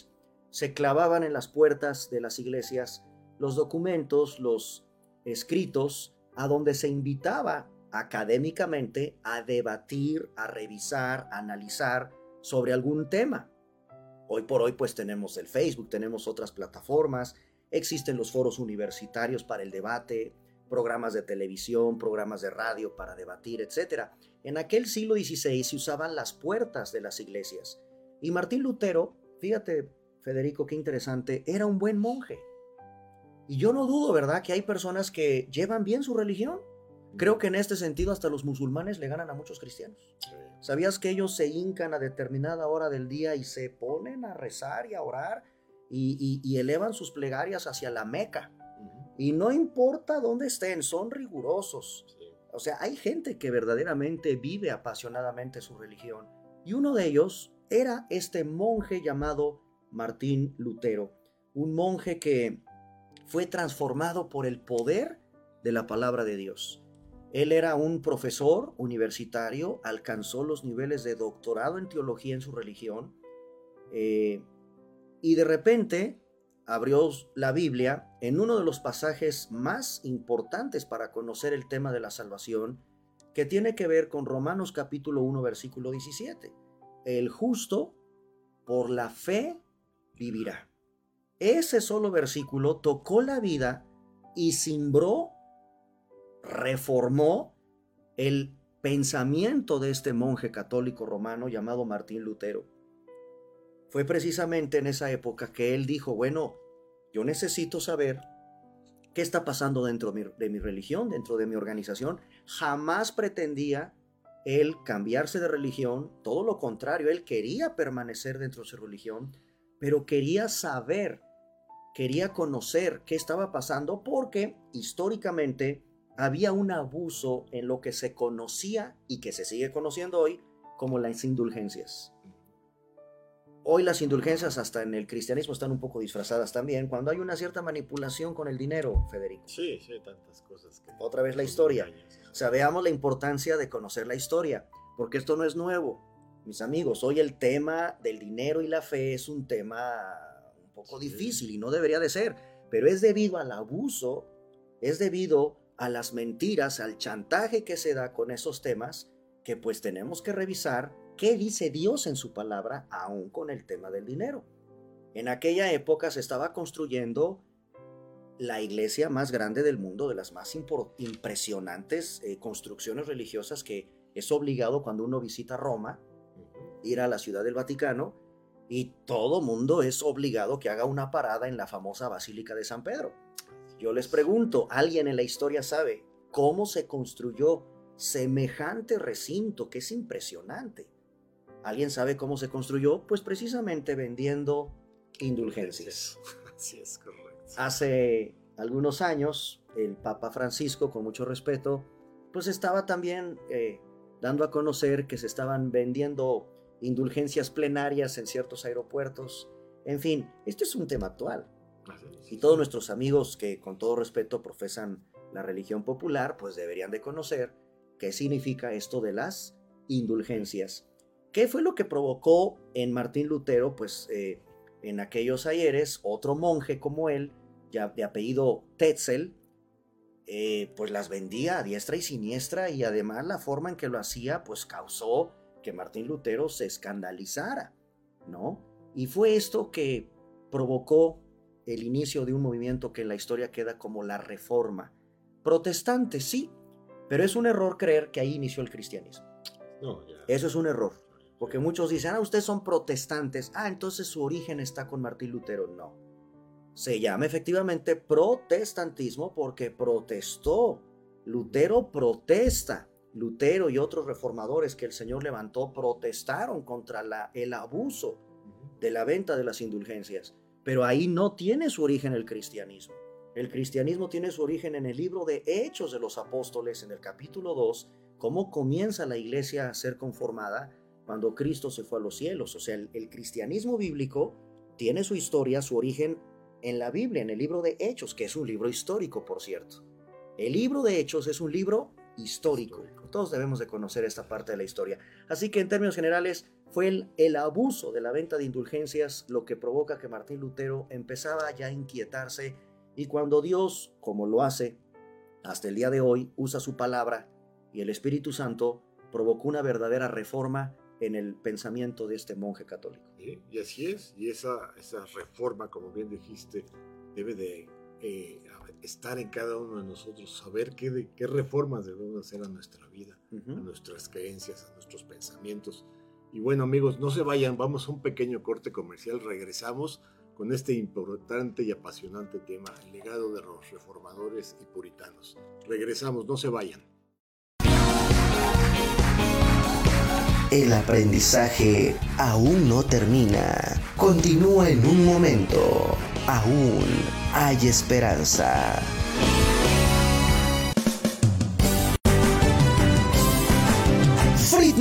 se clavaban en las puertas de las iglesias los documentos, los escritos, a donde se invitaba académicamente a debatir, a revisar, a analizar sobre algún tema. Hoy por hoy pues tenemos el Facebook, tenemos otras plataformas, existen los foros universitarios para el debate, programas de televisión, programas de radio para debatir, etc. En aquel siglo XVI se usaban las puertas de las iglesias. Y Martín Lutero, fíjate, Federico, qué interesante, era un buen monje. Y yo no dudo, ¿verdad?, que hay personas que llevan bien su religión. Creo que en este sentido hasta los musulmanes le ganan a muchos cristianos. ¿Sabías que ellos se hincan a determinada hora del día y se ponen a rezar y a orar y, y elevan sus plegarias hacia la Meca? Y no importa dónde estén, son rigurosos. O sea, hay gente que verdaderamente vive apasionadamente su religión. Y uno de ellos era este monje llamado Martín Lutero. Un monje que fue transformado por el poder de la palabra de Dios. Él era un profesor universitario, alcanzó los niveles de doctorado en teología en su religión. Eh, y de repente abrió la Biblia en uno de los pasajes más importantes para conocer el tema de la salvación, que tiene que ver con Romanos capítulo 1, versículo 17. El justo por la fe vivirá. Ese solo versículo tocó la vida y cimbró, reformó el pensamiento de este monje católico romano llamado Martín Lutero fue precisamente en esa época que él dijo, bueno, yo necesito saber qué está pasando dentro de mi, religión, dentro de mi organización. Jamás pretendía él cambiarse de religión, todo lo contrario, él quería permanecer dentro de su religión, pero quería saber, quería conocer qué estaba pasando porque históricamente había un abuso en lo que se conocía y que se sigue conociendo hoy como las indulgencias. Hoy las indulgencias hasta en el cristianismo están un poco disfrazadas también, cuando hay una cierta manipulación con el dinero, Federico. Sí, sí, tantas cosas. Que Otra vez la historia. O sea, veamos la importancia de conocer la historia, porque esto no es nuevo. Mis amigos, hoy el tema del dinero y la fe es un tema un poco difícil y no debería de ser, pero es debido al abuso, es debido a las mentiras, al chantaje que se da con esos temas, que pues tenemos que revisar qué dice Dios en su palabra aún con el tema del dinero. En aquella época se estaba construyendo la iglesia más grande del mundo, de las más impresionantes eh, construcciones religiosas que es obligado cuando uno visita Roma, ir a la ciudad del Vaticano, y todo mundo es obligado que haga una parada en la famosa Basílica de San Pedro. Yo les pregunto, ¿alguien en la historia sabe cómo se construyó semejante recinto que es impresionante? ¿Alguien sabe cómo se construyó? Pues precisamente vendiendo indulgencias. (laughs) Así es, correcto. Hace algunos años, el Papa Francisco, con mucho respeto, pues estaba también eh, dando a conocer que se estaban vendiendo indulgencias plenarias en ciertos aeropuertos. En fin, esto es un tema actual. Y todos nuestros amigos que con todo respeto profesan la religión popular, pues deberían de conocer qué significa esto de las indulgencias. ¿Qué fue lo que provocó en Martín Lutero? Pues eh, en aquellos ayeres, otro monje como él, ya de apellido Tetzel, eh, pues las vendía a diestra y siniestra y además la forma en que lo hacía, pues causó que Martín Lutero se escandalizara, ¿no? Y fue esto que provocó el inicio de un movimiento que en la historia queda como la Reforma. Protestante, sí, pero es un error creer que ahí inició el cristianismo. Eso es un error. Porque muchos dicen, ah, ustedes son protestantes. Ah, entonces su origen está con Martín Lutero. No. Se llama efectivamente protestantismo porque protestó. Lutero protesta. Lutero y otros reformadores que el Señor levantó protestaron contra la, el abuso de la venta de las indulgencias. Pero ahí no tiene su origen el cristianismo. El cristianismo tiene su origen en el libro de Hechos de los Apóstoles, en el capítulo 2, cómo comienza la iglesia a ser conformada cuando Cristo se fue a los cielos. O sea, el, cristianismo bíblico tiene su historia, su origen en la Biblia, en el libro de Hechos, que es un libro histórico, por cierto. El libro de Hechos es un libro histórico. Todos debemos de conocer esta parte de la historia. Así que en términos generales, fue el, el, abuso de la venta de indulgencias lo que provoca que Martín Lutero empezaba ya a inquietarse y cuando Dios, como lo hace hasta el día de hoy, usa su palabra y el Espíritu Santo provocó una verdadera reforma en el pensamiento de este monje católico. y así es, y esa, esa reforma, como bien dijiste, debe de eh, estar en cada uno de nosotros, saber qué, qué reformas debemos hacer a nuestra vida, a nuestras creencias, a nuestros pensamientos. Y bueno amigos, no se vayan, vamos a un pequeño corte comercial, regresamos con este importante y apasionante tema, el legado de los reformadores y puritanos. Regresamos, no se vayan. El aprendizaje aún no termina. Continúa en un momento. Aún hay esperanza.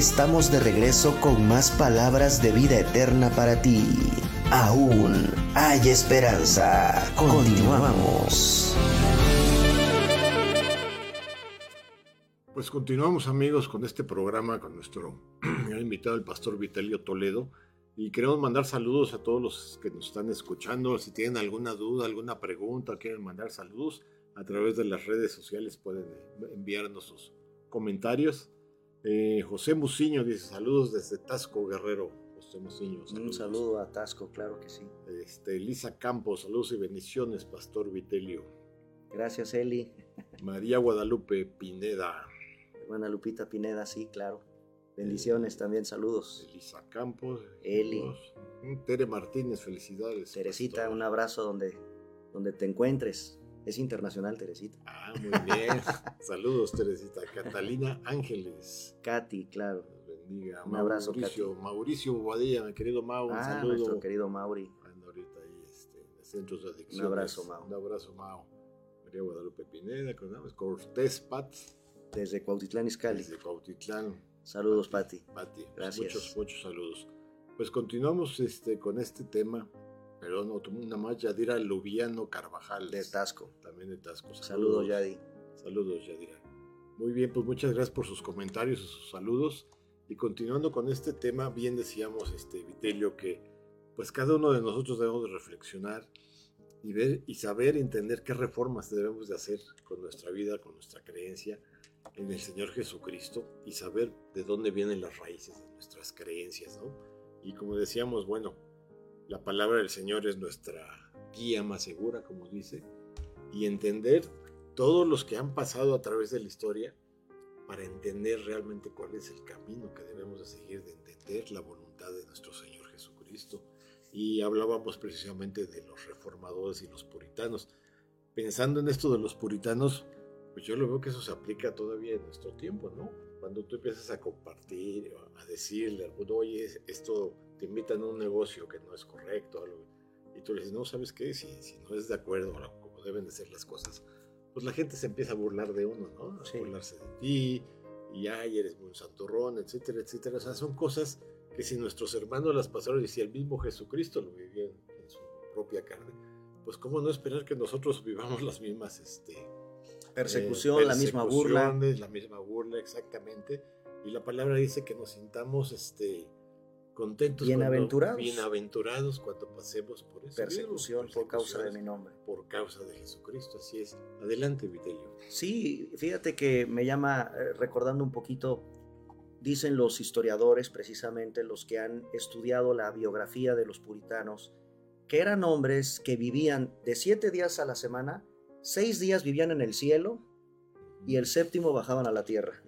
Estamos de regreso con más palabras de vida eterna para ti. Aún hay esperanza. Continuamos. Pues continuamos amigos con este programa con nuestro (clears throat) invitado el pastor Vitelio Toledo y queremos mandar saludos a todos los que nos están escuchando. Si tienen alguna duda, alguna pregunta, quieren mandar saludos a través de las redes sociales pueden enviarnos sus comentarios. Eh, José Muciño dice saludos desde Tasco Guerrero. José Muciño, Un saludo a Tasco, claro que sí. Este, Elisa Campos, saludos y bendiciones, Pastor Vitelio. Gracias, Eli. María Guadalupe Pineda. Hermana Lupita Pineda, sí, claro. Bendiciones también, saludos. Elisa Campos. Eli. Mm, Tere Martínez, felicidades. Teresita, un abrazo donde, donde te encuentres. Es internacional, Teresita. Ah, muy bien. (laughs) Saludos, Teresita. Catalina Ángeles. Katy, claro. bendiga. Un abrazo, Mauricio, Katy. Mauricio Bobadilla, mi querido Mau. Un ah, saludo. nuestro querido Mauri. Anda ahorita ahí este, en centros de adicción. Un abrazo, Mau. Un abrazo, Mau. María Guadalupe Pineda, Cortés Pat. Desde Cuautitlán, Izcalli. Desde Cuautitlán. Saludos, Pati. Pati. Gracias. Muchos, muchos saludos. Pues continuamos este, con este tema. Perdón, una más, Yadira Lubiano Carvajal. De Tasco. También de Tasco. Saludos, saludos Yadi. Saludos, Yadira. Muy bien, pues muchas gracias por sus comentarios y sus saludos. Y continuando con este tema, bien decíamos, este, Vitelio, que pues cada uno de nosotros debemos de reflexionar y ver y saber entender qué reformas debemos de hacer con nuestra vida, con nuestra creencia en el Señor Jesucristo y saber de dónde vienen las raíces de nuestras creencias, ¿no? Y como decíamos, bueno, la palabra del Señor es nuestra guía más segura, como dice, y entender todos los que han pasado a través de la historia para entender realmente cuál es el camino que debemos de seguir, de entender la voluntad de nuestro Señor Jesucristo. Y hablábamos precisamente de los reformadores y los puritanos. Pensando en esto de los puritanos, pues yo lo veo que eso se aplica todavía en nuestro tiempo, ¿no? Cuando tú empiezas a compartir, a decirle oye, esto te invitan a un negocio que no es correcto, y tú le dices, no, ¿sabes qué? Si, si no es de acuerdo a como deben de ser las cosas, pues la gente se empieza a burlar de uno, ¿no? A Sí. burlarse de ti, y ay, eres muy santurrón, etcétera, etcétera. O sea, son cosas que si nuestros hermanos las pasaron y si el mismo Jesucristo lo vivió en, en su propia carne, pues cómo no esperar que nosotros (laughs) vivamos las mismas, este, Persecución, eh, la misma burla. La misma burla, exactamente. Y la palabra dice que nos sintamos este, contentos. Bienaventurados. Cuando, bienaventurados cuando pasemos por eso. Persecución por causa de mi nombre. Por causa de Jesucristo, así es. Adelante, Vitelio. Sí, fíjate que me llama, eh, recordando un poquito, dicen los historiadores, precisamente los que han estudiado la biografía de los puritanos, que eran hombres que vivían de siete días a la semana, seis días vivían en el cielo y el séptimo bajaban a la tierra.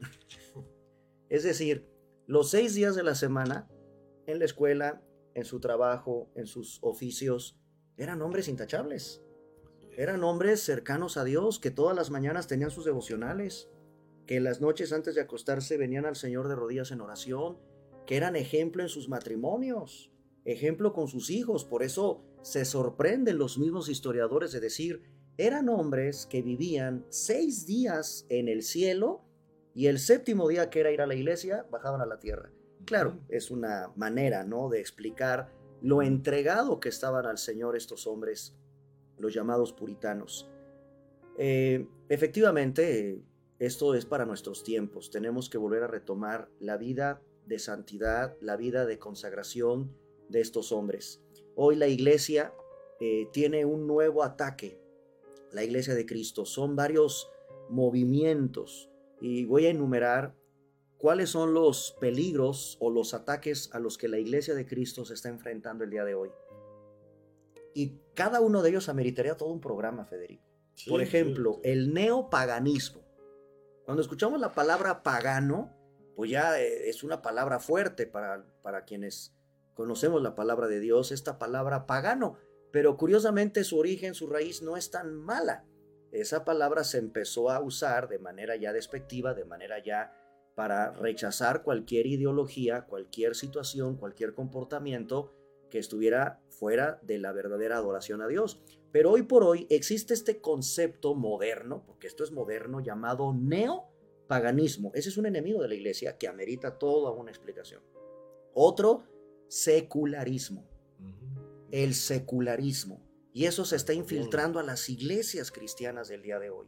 (laughs) es decir, los seis días de la semana, en la escuela, en su trabajo, en sus oficios, eran hombres intachables. Eran hombres cercanos a Dios, que todas las mañanas tenían sus devocionales, que las noches antes de acostarse venían al Señor de rodillas en oración, que eran ejemplo en sus matrimonios, ejemplo con sus hijos. Por eso se sorprenden los mismos historiadores de decir, eran hombres que vivían seis días en el cielo y el séptimo día que era ir a la iglesia bajaban a la tierra. Claro, es una manera, ¿no?, de explicar lo entregado que estaban al Señor estos hombres, los llamados puritanos. Eh, efectivamente, esto es para nuestros tiempos. Tenemos que volver a retomar la vida de santidad, la vida de consagración de estos hombres. Hoy la iglesia eh, tiene un nuevo ataque, la iglesia de Cristo. Son varios movimientos y voy a enumerar cuáles son los peligros o los ataques a los que la iglesia de Cristo se está enfrentando el día de hoy. Y cada uno de ellos ameritaría todo un programa, Federico. Sí, Por ejemplo, sí, sí. el neopaganismo. Cuando escuchamos la palabra pagano, pues ya eh, es una palabra fuerte para, para quienes conocemos la palabra de Dios, esta palabra pagano. Pero curiosamente su origen, su raíz no es tan mala. Esa palabra se empezó a usar de manera ya despectiva, de manera ya para rechazar cualquier ideología, cualquier situación, cualquier comportamiento que estuviera fuera de la verdadera adoración a Dios. Pero hoy por hoy existe este concepto moderno, porque esto es moderno, llamado neopaganismo. Ese es un enemigo de la iglesia que amerita toda una explicación. Otro, secularismo. El secularismo. Y eso se está infiltrando a las iglesias cristianas del día de hoy.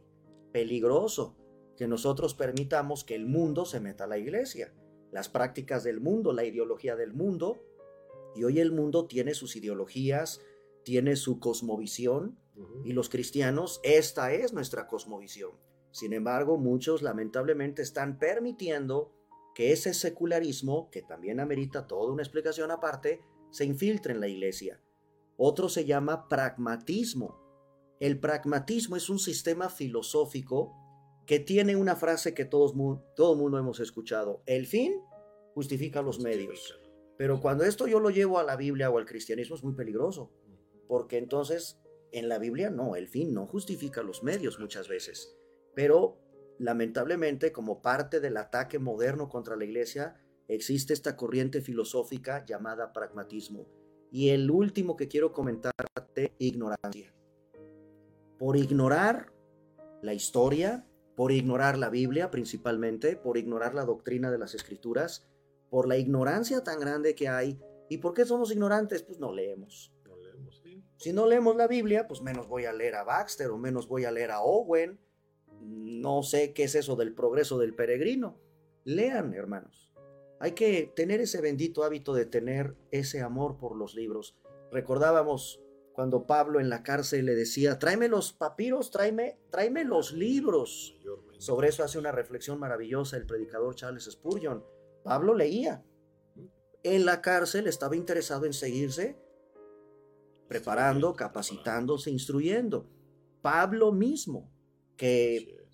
Peligroso que nosotros permitamos que el mundo se meta a la iglesia. Las prácticas del mundo, la ideología del mundo. Y hoy el mundo tiene sus ideologías, tiene su cosmovisión, y los cristianos, esta es nuestra cosmovisión. Sin embargo, muchos lamentablemente están permitiendo que ese secularismo, que también amerita toda una explicación aparte, se infiltre en la iglesia. Otro se llama pragmatismo. El pragmatismo es un sistema filosófico que tiene una frase que todos, todo el mundo hemos escuchado. El fin justifica los medios. Pero cuando esto yo lo llevo a la Biblia o al cristianismo es muy peligroso, porque entonces en la Biblia no, el fin no justifica los medios muchas veces. Pero lamentablemente como parte del ataque moderno contra la iglesia existe esta corriente filosófica llamada pragmatismo. Y el último que quiero comentarte, ignorancia. Por ignorar la historia, por ignorar la Biblia principalmente, por ignorar la doctrina de las escrituras, por la ignorancia tan grande que hay. ¿Y por qué somos ignorantes? Pues no leemos. No leemos, sí. Si no leemos la Biblia, pues menos voy a leer a Baxter o menos voy a leer a Owen. No sé qué es eso del progreso del peregrino. Lean, hermanos. Hay que tener ese bendito hábito de tener ese amor por los libros. Recordábamos cuando Pablo en la cárcel le decía, tráeme los papiros, tráeme, tráeme los libros. Sobre eso hace una reflexión maravillosa el predicador Charles Spurgeon. Pablo leía. En la cárcel estaba interesado en seguirse preparando, capacitándose, instruyendo. Pablo mismo, que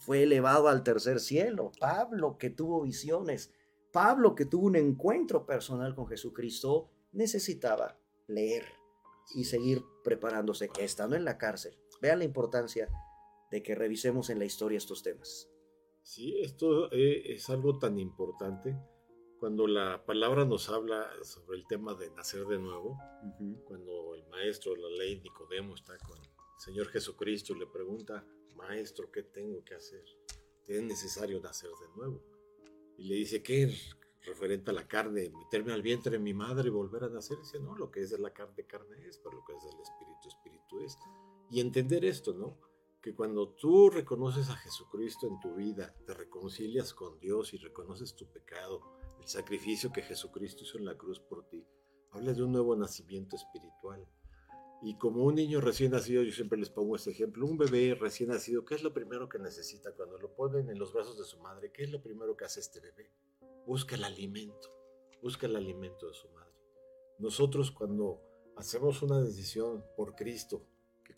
fue elevado al tercer cielo. Pablo, que tuvo visiones. Pablo, que tuvo un encuentro personal con Jesucristo, necesitaba leer y seguir preparándose, estando en la cárcel. Vean la importancia de que revisemos en la historia estos temas. Sí, esto eh, es algo tan importante cuando la palabra nos habla sobre el tema de nacer de nuevo, cuando el maestro de la ley Nicodemo está con el Señor Jesucristo y le pregunta, maestro, ¿qué tengo que hacer? Es necesario nacer de nuevo. Y le dice, ¿qué? referente a la carne, meterme al vientre de mi madre y volver a nacer. Dice, no, lo que es de la carne, carne es, pero lo que es del espíritu, espíritu es. Y entender esto, ¿no? Que cuando tú reconoces a Jesucristo en tu vida, te reconcilias con Dios y reconoces tu pecado, el sacrificio que Jesucristo hizo en la cruz por ti, habla de un nuevo nacimiento espiritual. Y como un niño recién nacido, yo siempre les pongo este ejemplo, un bebé recién nacido, ¿qué es lo primero que necesita cuando lo ponen en los brazos de su madre? ¿Qué es lo primero que hace este bebé? busca el alimento, busca el alimento de su madre. Nosotros cuando hacemos una decisión por Cristo,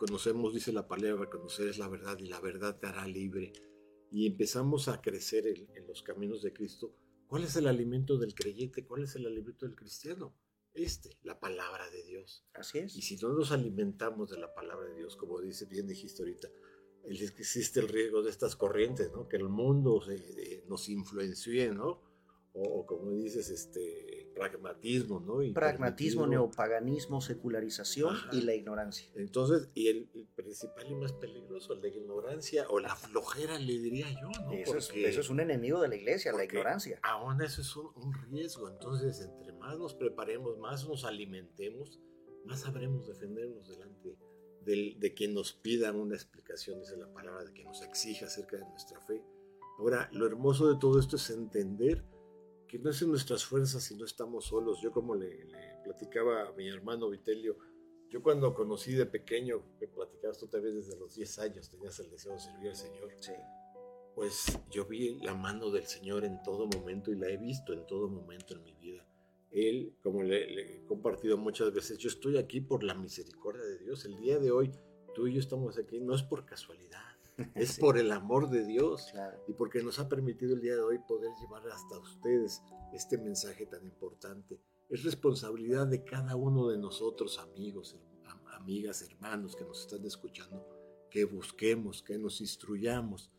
conocemos, dice la palabra, conocer es la verdad y la verdad te hará libre, y empezamos a crecer en, los caminos de Cristo, ¿cuál es el alimento del creyente? ¿Cuál es el alimento del cristiano? Este, la palabra de Dios. Así es. Y si no nos alimentamos de la palabra de Dios, como dice bien dijiste ahorita, existe el riesgo de estas corrientes, ¿no? Que el mundo nos influencie, ¿no? o, como dices, este, pragmatismo, ¿no? pragmatismo, neopaganismo, secularización y la ignorancia. Entonces, y el, principal y más peligroso, la ignorancia o la flojera, le diría yo, ¿no? Eso, es, un enemigo de la iglesia, la ignorancia. Aún eso es un, riesgo. Entonces, entre más nos preparemos, más nos alimentemos, más sabremos defendernos delante de, de quien nos pida una explicación, dice la palabra, de quien nos exija acerca de nuestra fe. Ahora, lo hermoso de todo esto es entender que no es en nuestras fuerzas y no estamos solos. Yo como le, platicaba a mi hermano Vitelio, yo cuando conocí de pequeño, me platicabas tú también desde los 10 años, tenías el deseo de servir al Señor. Sí. Pues yo vi la mano del Señor en todo momento y la he visto en todo momento en mi vida. Él, como le, he compartido muchas veces, yo estoy aquí por la misericordia de Dios. El día de hoy, tú y yo estamos aquí, no es por casualidad (laughs) es por el amor de Dios y porque nos ha permitido el día de hoy poder llevar hasta ustedes este mensaje tan importante. Es responsabilidad de cada uno de nosotros, amigos, amigas, hermanos que nos están escuchando, que busquemos, que nos instruyamos.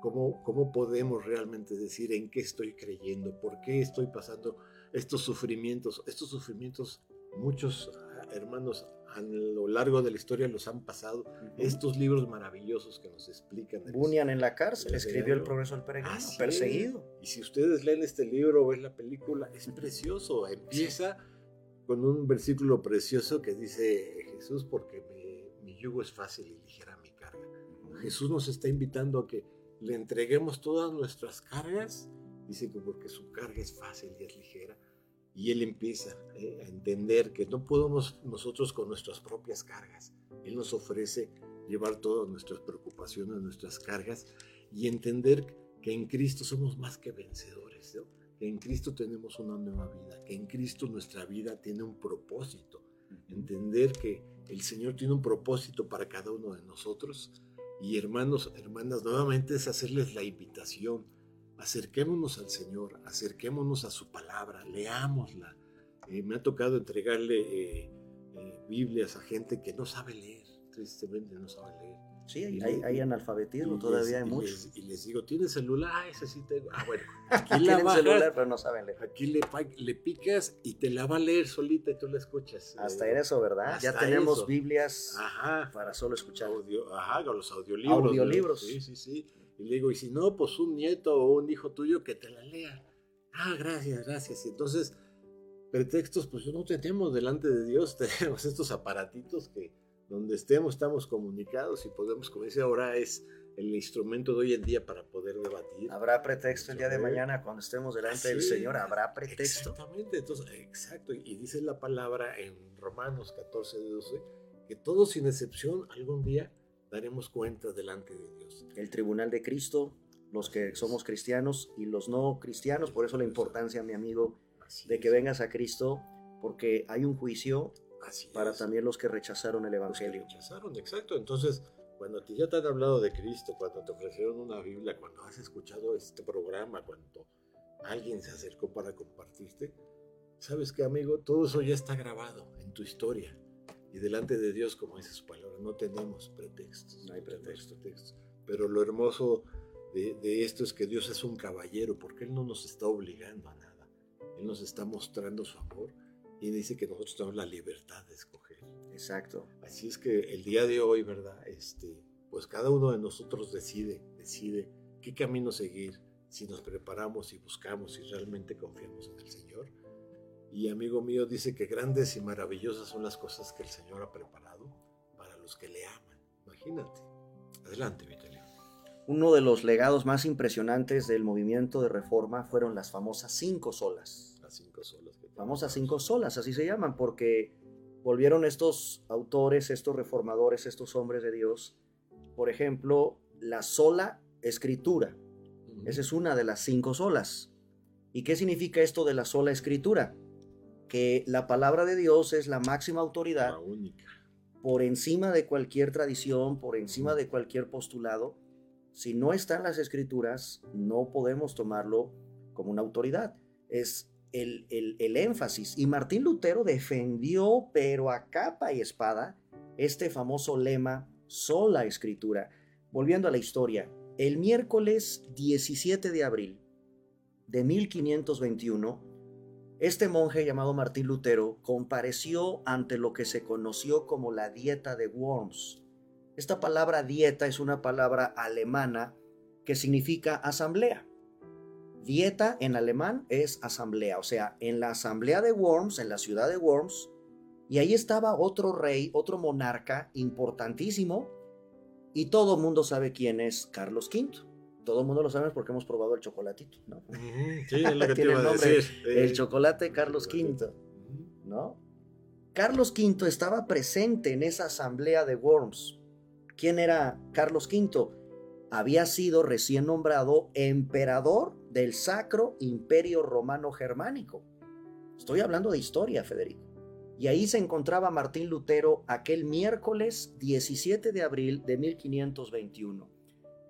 ¿Cómo, ¿Cómo podemos realmente decir en qué estoy creyendo? ¿Por qué estoy pasando estos sufrimientos? Estos sufrimientos, muchos hermanos a lo largo de la historia los han pasado. Estos libros maravillosos que nos explican. Bunyan en la cárcel escribió El progreso del peregrino, perseguido. Y si ustedes leen este libro o ven la película, es precioso. Empieza con un versículo precioso que dice Jesús, porque mi yugo es fácil y ligera mi carga. Jesús nos está invitando a que le entreguemos todas nuestras cargas. Dice que porque su carga es fácil y es ligera y él empieza eh, a entender que no podemos nosotros con nuestras propias cargas. Él nos ofrece llevar todas nuestras preocupaciones, nuestras cargas, y entender que en Cristo somos más que vencedores, ¿no? que en Cristo tenemos una nueva vida, que en Cristo nuestra vida tiene un propósito. Entender que el Señor tiene un propósito para cada uno de nosotros. Y hermanos, hermanas, nuevamente es hacerles la invitación. Acerquémonos al Señor, acerquémonos a su palabra, leámosla. Eh, me ha tocado entregarle eh, eh, Biblias a gente que no sabe leer, tristemente no sabe leer. Sí, hay, analfabetismo, todavía hay muchos. Y les, digo, ¿tienes celular? Ah, ese sí tengo. Ah, bueno. (laughs) Aquí la bajas, celular, pero no saben leer. Aquí le, le, picas y te la va a leer solita y tú la escuchas. Hasta en eso, ¿verdad? ya tenemos Biblias para solo escuchar. ajá, con los audiolibros. Audiolibros. Sí, sí, sí. Y le digo, y si no, pues un nieto o un hijo tuyo que te la lea. Ah, gracias, gracias. Y entonces, pretextos, pues no tenemos delante de Dios, (laughs) tenemos estos aparatitos que donde estemos estamos comunicados y podemos, como dice ahora, es el instrumento de hoy en día para poder debatir. ¿Habrá pretexto el día de mañana cuando estemos delante del Señor? ¿Habrá pretexto? Exactamente, entonces, exacto. Y dice la palabra en Romanos 14, 12, que todos sin excepción algún día daremos cuenta delante de Dios. El tribunal de Cristo, los que somos cristianos y los no cristianos, por eso la importancia, mi amigo, de que vengas a Cristo, porque hay un juicio para también los que rechazaron el Evangelio. rechazaron, exacto. Entonces, cuando ya te han hablado de Cristo, cuando te ofrecieron una Biblia, cuando has escuchado este programa, cuando alguien se acercó para compartirte, sabes que, amigo, todo eso ya está grabado en tu historia. Y delante de Dios, como dice su palabra, no tenemos pretextos. No hay pretexto. Pero lo hermoso de, de esto es que Dios es un caballero, porque Él no nos está obligando a nada. Él nos está mostrando su amor y dice que nosotros tenemos la libertad de escoger. Exacto. Así es que el día de hoy, ¿verdad? Este, pues cada uno de nosotros decide, decide qué camino seguir, si nos preparamos y buscamos y realmente confiamos en el Señor. Y amigo mío dice que grandes y maravillosas son las cosas que el Señor ha preparado para los que le aman. Imagínate. Adelante, Vitelio. Uno de los legados más impresionantes del movimiento de reforma fueron las famosas cinco solas. Las cinco solas famosas cinco solas, así se llaman, porque volvieron estos autores, estos reformadores, estos hombres de Dios, por ejemplo, la sola escritura. Esa es una de las cinco solas. ¿Y qué significa esto de la sola escritura? Que la palabra de Dios es la máxima autoridad. La única. Por encima de cualquier tradición, por encima de cualquier postulado. Si no están las escrituras, no podemos tomarlo como una autoridad. Es el, énfasis. Y Martín Lutero defendió, pero a capa y espada, este famoso lema, sola escritura. Volviendo a la historia, el miércoles 17 de abril de 1521, este monje llamado Martín Lutero compareció ante lo que se conoció como la dieta de Worms. Esta palabra dieta es una palabra alemana que significa asamblea. Dieta en alemán es asamblea, o sea, en la asamblea de Worms, en la ciudad de Worms, y ahí estaba otro rey, otro monarca importantísimo, y todo el mundo sabe quién es Carlos V. Todo el mundo lo sabe porque hemos probado el chocolatito, ¿no? (laughs) Sí, es lo que te iba a decir. El chocolate Carlos V, ¿no? Carlos V estaba presente en esa asamblea de Worms. ¿Quién era Carlos V? Había sido recién nombrado emperador del Sacro Imperio Romano Germánico. Estoy hablando de historia, Federico. Y ahí se encontraba Martín Lutero aquel miércoles 17 de abril de 1521.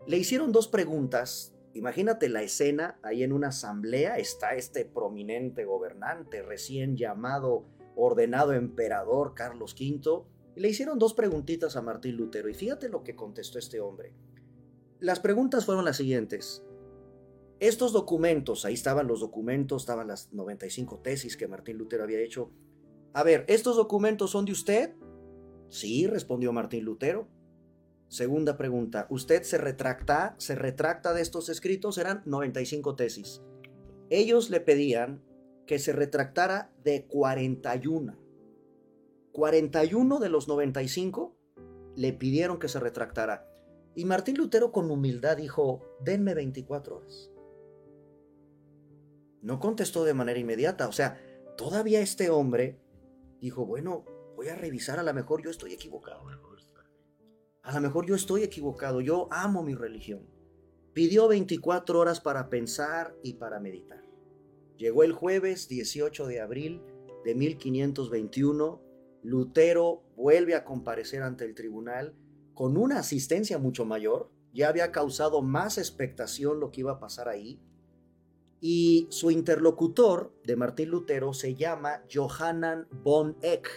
Le hicieron dos preguntas. Imagínate la escena, ahí en una asamblea está este prominente gobernante recién llamado, ordenado emperador Carlos V. Y le hicieron dos preguntitas a Martín Lutero y fíjate lo que contestó este hombre. Las preguntas fueron las siguientes. Estos documentos, ahí estaban los documentos, estaban las 95 tesis que Martín Lutero había hecho. A ver, ¿estos documentos son de usted? Sí, respondió Martín Lutero. Segunda pregunta, ¿usted se retracta, se retracta de estos escritos? Eran 95 tesis. Ellos le pedían que se retractara de 41. 41 de los 95 le pidieron que se retractara. Y Martín Lutero con humildad dijo, denme 24 horas. No contestó de manera inmediata. O sea, todavía este hombre dijo, bueno, voy a revisar, a lo mejor yo estoy equivocado. A lo mejor yo estoy equivocado, yo amo mi religión. Pidió 24 horas para pensar y para meditar. Llegó el jueves 18 de abril de 1521. Lutero vuelve a comparecer ante el tribunal con una asistencia mucho mayor. Ya había causado más expectación lo que iba a pasar ahí. Y su interlocutor de Martín Lutero se llama Johannan von Eck.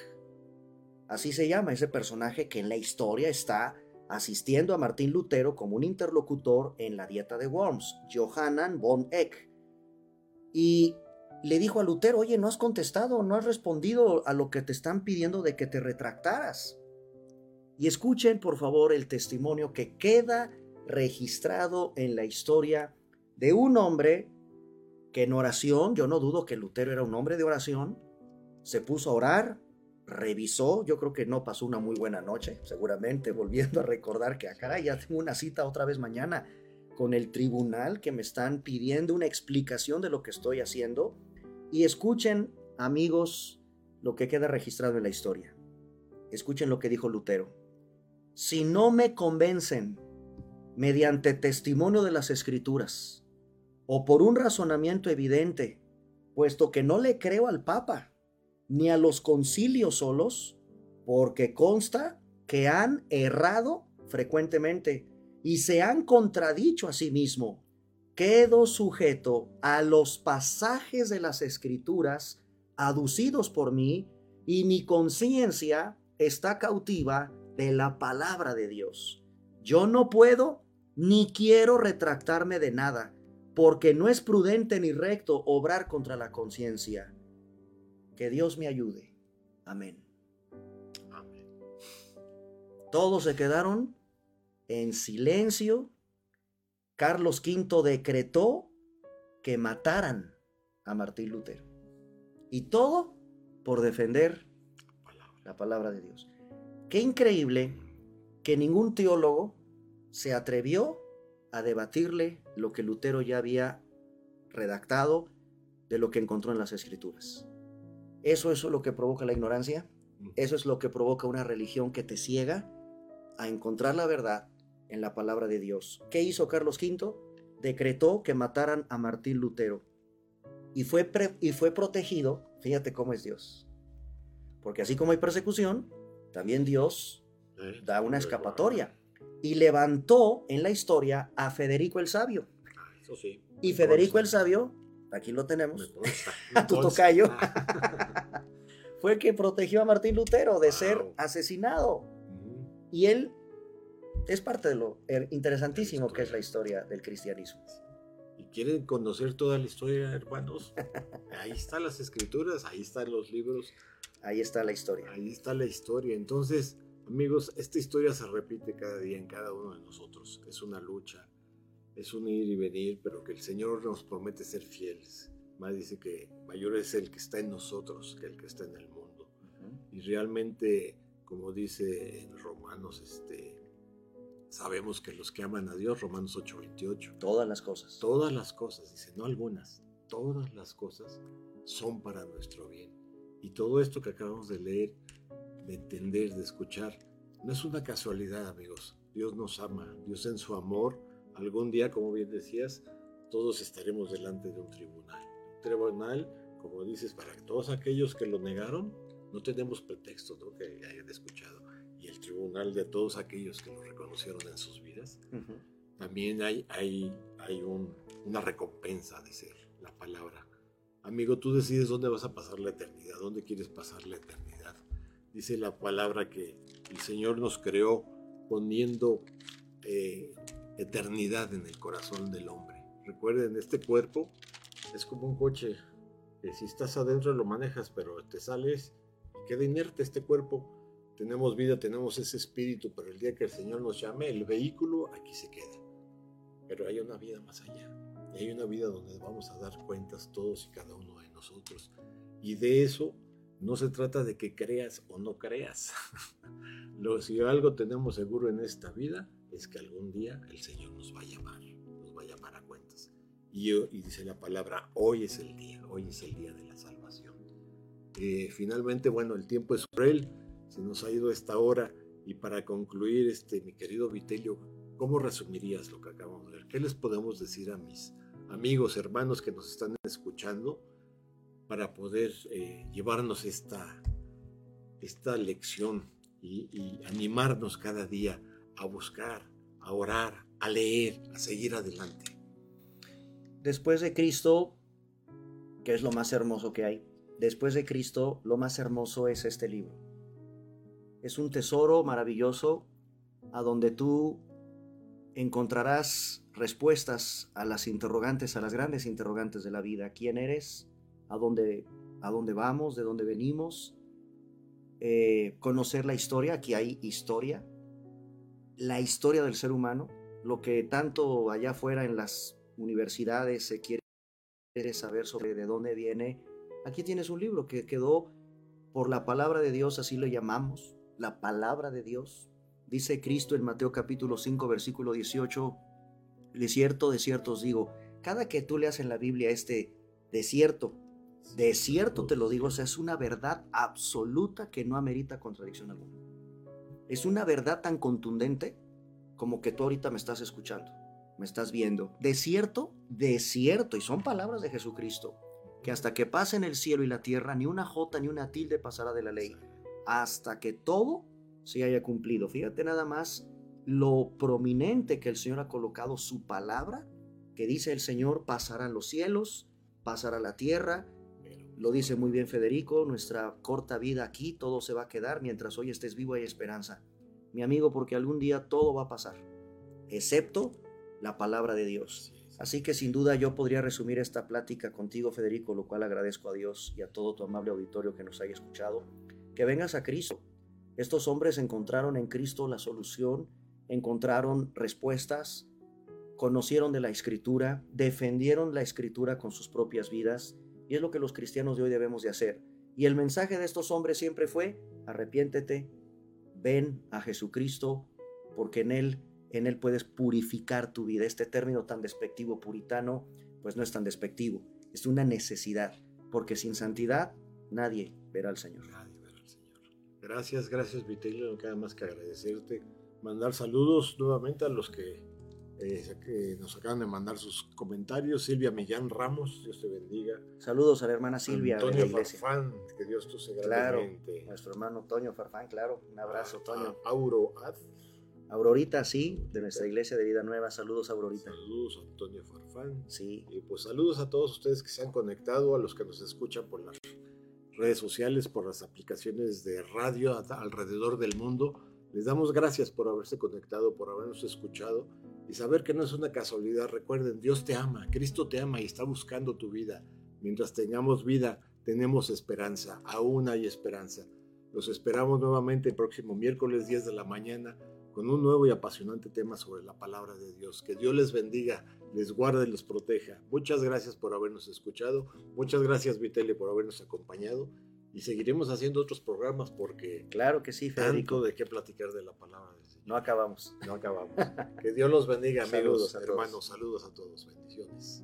Así se llama ese personaje que en la historia está asistiendo a Martín Lutero como un interlocutor en la dieta de Worms, Johannan von Eck. Y le dijo a Lutero, oye, no has contestado, no has respondido a lo que te están pidiendo de que te retractaras. Y escuchen, por favor, el testimonio que queda registrado en la historia de un hombre que en oración, yo no dudo que Lutero era un hombre de oración, se puso a orar, revisó, yo creo que no pasó una muy buena noche, seguramente (laughs) volviendo a recordar que acá ah, ya tengo una cita otra vez mañana con el tribunal que me están pidiendo una explicación de lo que estoy haciendo. Y escuchen, amigos, lo que queda registrado en la historia. Escuchen lo que dijo Lutero. Si no me convencen mediante testimonio de las escrituras o por un razonamiento evidente, puesto que no le creo al Papa, ni a los concilios solos, porque consta que han errado frecuentemente y se han contradicho a sí mismo. Quedo sujeto a los pasajes de las escrituras aducidos por mí y mi conciencia está cautiva de la palabra de Dios. Yo no puedo ni quiero retractarme de nada, porque no es prudente ni recto obrar contra la conciencia. Que Dios me ayude. Amén. Amén. Todos se quedaron en silencio. Carlos V decretó que mataran a Martín Lutero. Y todo por defender la palabra de Dios. Qué increíble que ningún teólogo se atrevió a debatirle lo que Lutero ya había redactado de lo que encontró en las escrituras. Eso es lo que provoca la ignorancia. Eso es lo que provoca una religión que te ciega a encontrar la verdad en la palabra de Dios. ¿Qué hizo Carlos V? Decretó que mataran a Martín Lutero. Y fue, y fue protegido, fíjate cómo es Dios. Porque así como hay persecución, también Dios da una escapatoria. Y levantó en la historia a Federico el Sabio. Ah, eso sí. Y Federico el Sabio aquí lo tenemos, a (laughs) tu tocayo, (laughs) fue el que protegió a Martín Lutero de ser asesinado. Y él es parte de lo interesantísimo que es la historia del cristianismo. ¿Y quieren conocer toda la historia, hermanos? ahí están las escrituras, ahí están los libros. Ahí está la historia. Ahí está la historia. Entonces, amigos, esta historia se repite cada día en cada uno de nosotros. Es una lucha, es un ir y venir, pero que el Señor nos promete ser fieles. Más dice que mayor es el que está en nosotros que el que está en el mundo. Y realmente, como dice en Romanos, este, sabemos que los que aman a Dios, Romanos 8:28. Todas las cosas. Todas las cosas, dice, no algunas, todas las cosas son para nuestro bien. Y todo esto que acabamos de leer, de entender, de escuchar, no es una casualidad, amigos. Dios nos ama, Dios en su amor algún día, como bien decías, todos estaremos delante de un tribunal. Un tribunal, como dices, para todos aquellos que lo negaron, no tenemos pretexto ¿no? que hayan escuchado. Y el tribunal de todos aquellos que lo reconocieron en sus vidas, también hay, hay, hay una recompensa, dice la palabra. Amigo, tú decides dónde vas a pasar la eternidad, dónde quieres pasar la eternidad. Dice la palabra que el Señor nos creó poniendo eh, eternidad en el corazón del hombre. Recuerden, este cuerpo es como un coche que si estás adentro lo manejas, pero te sales y queda inerte este cuerpo. Tenemos vida, tenemos ese espíritu, pero el día que el Señor nos llame, el vehículo aquí se queda. Pero hay una vida más allá. Hay una vida donde vamos a dar cuentas todos y cada uno de nosotros. Y de eso no se trata de que creas o no creas. (laughs) Lo, si algo tenemos seguro en esta vida es que algún día el Señor nos va a llamar, nos va a llamar a cuentas. Y, dice la palabra, hoy es el día, hoy es el día de la salvación. Eh, finalmente, bueno, el tiempo es cruel, se nos ha ido esta hora y para concluir, este, mi querido Vitelio, ¿cómo resumirías lo que acabamos de ver? ¿Qué les podemos decir a mis amigos, hermanos que nos están escuchando para poder eh, llevarnos esta, esta lección y, y animarnos cada día a buscar, a orar, a leer, a seguir adelante? Después de Cristo, que es lo más hermoso que hay, después de Cristo, lo más hermoso es este libro. Es un tesoro maravilloso a donde tú encontrarás respuestas a las interrogantes, a las grandes interrogantes de la vida. ¿Quién eres? ¿A dónde, a dónde vamos? ¿De dónde venimos? Eh, conocer la historia, aquí hay historia, la historia del ser humano, lo que tanto allá afuera en las universidades se quiere saber sobre de dónde viene. Aquí tienes un libro que quedó por la palabra de Dios, así lo llamamos, la palabra de Dios, Dice Cristo en Mateo capítulo 5, versículo 18, de cierto, de cierto os digo, cada que tú leas en la Biblia este desierto, desierto te lo digo, es una verdad absoluta que no amerita contradicción alguna. Es una verdad tan contundente como que tú ahorita me estás escuchando, me estás viendo. Desierto, desierto, y son palabras de Jesucristo, que hasta que pasen el cielo y la tierra, ni una jota ni una tilde pasará de la ley, hasta que todo se haya cumplido. Fíjate nada más lo prominente que el Señor ha colocado su palabra, que dice el Señor, pasarán los cielos, pasará la tierra. Lo dice muy bien Federico, nuestra corta vida aquí, todo se va a quedar, mientras hoy estés vivo hay esperanza. Mi amigo, porque algún día todo va a pasar, excepto la palabra de Dios. Así que sin duda yo podría resumir esta plática contigo, Federico, lo cual agradezco a Dios y a todo tu amable auditorio que nos haya escuchado. Que vengas a Cristo, estos hombres encontraron en Cristo la solución, encontraron respuestas, conocieron de la escritura, defendieron la escritura con sus propias vidas y es lo que los cristianos de hoy debemos de hacer. Y el mensaje de estos hombres siempre fue, arrepiéntete, ven a Jesucristo, porque en Él, en Él puedes purificar tu vida. Este término tan despectivo puritano, pues no es tan despectivo, es una necesidad, porque sin santidad nadie verá al Señor. Gracias, gracias Vitelio, no queda más que agradecerte. Mandar saludos nuevamente a los que, eh, nos acaban de mandar sus comentarios. Silvia Millán Ramos, Dios te bendiga. Saludos a la hermana Silvia. Antonio Farfán, que Dios te sea Claro, nuestro hermano Toño Farfán, claro. Un abrazo, Toño. Auro Ad. Aurorita, sí, de nuestra iglesia de Vida Nueva. Saludos, Aurorita. Saludos, Antonio Farfán. Sí. Y pues saludos a todos ustedes que se han conectado, a los que nos escuchan por la redes sociales, por las aplicaciones de radio alrededor del mundo. Les damos gracias por haberse conectado, por habernos escuchado y saber que no es una casualidad. Recuerden, Dios te ama, Cristo te ama y está buscando tu vida. Mientras tengamos vida, tenemos esperanza, aún hay esperanza. Los esperamos nuevamente el próximo miércoles 10 de la mañana con un nuevo y apasionante tema sobre la palabra de Dios. Que Dios les bendiga, les guarde y los proteja. Muchas gracias por habernos escuchado. Muchas gracias, Vitelli, por habernos acompañado. Y seguiremos haciendo otros programas porque... Claro que sí, Federico. Tanto de qué platicar de la palabra de No acabamos. No acabamos. (laughs) que Dios los bendiga, amigos, hermanos. Saludos a todos. Bendiciones.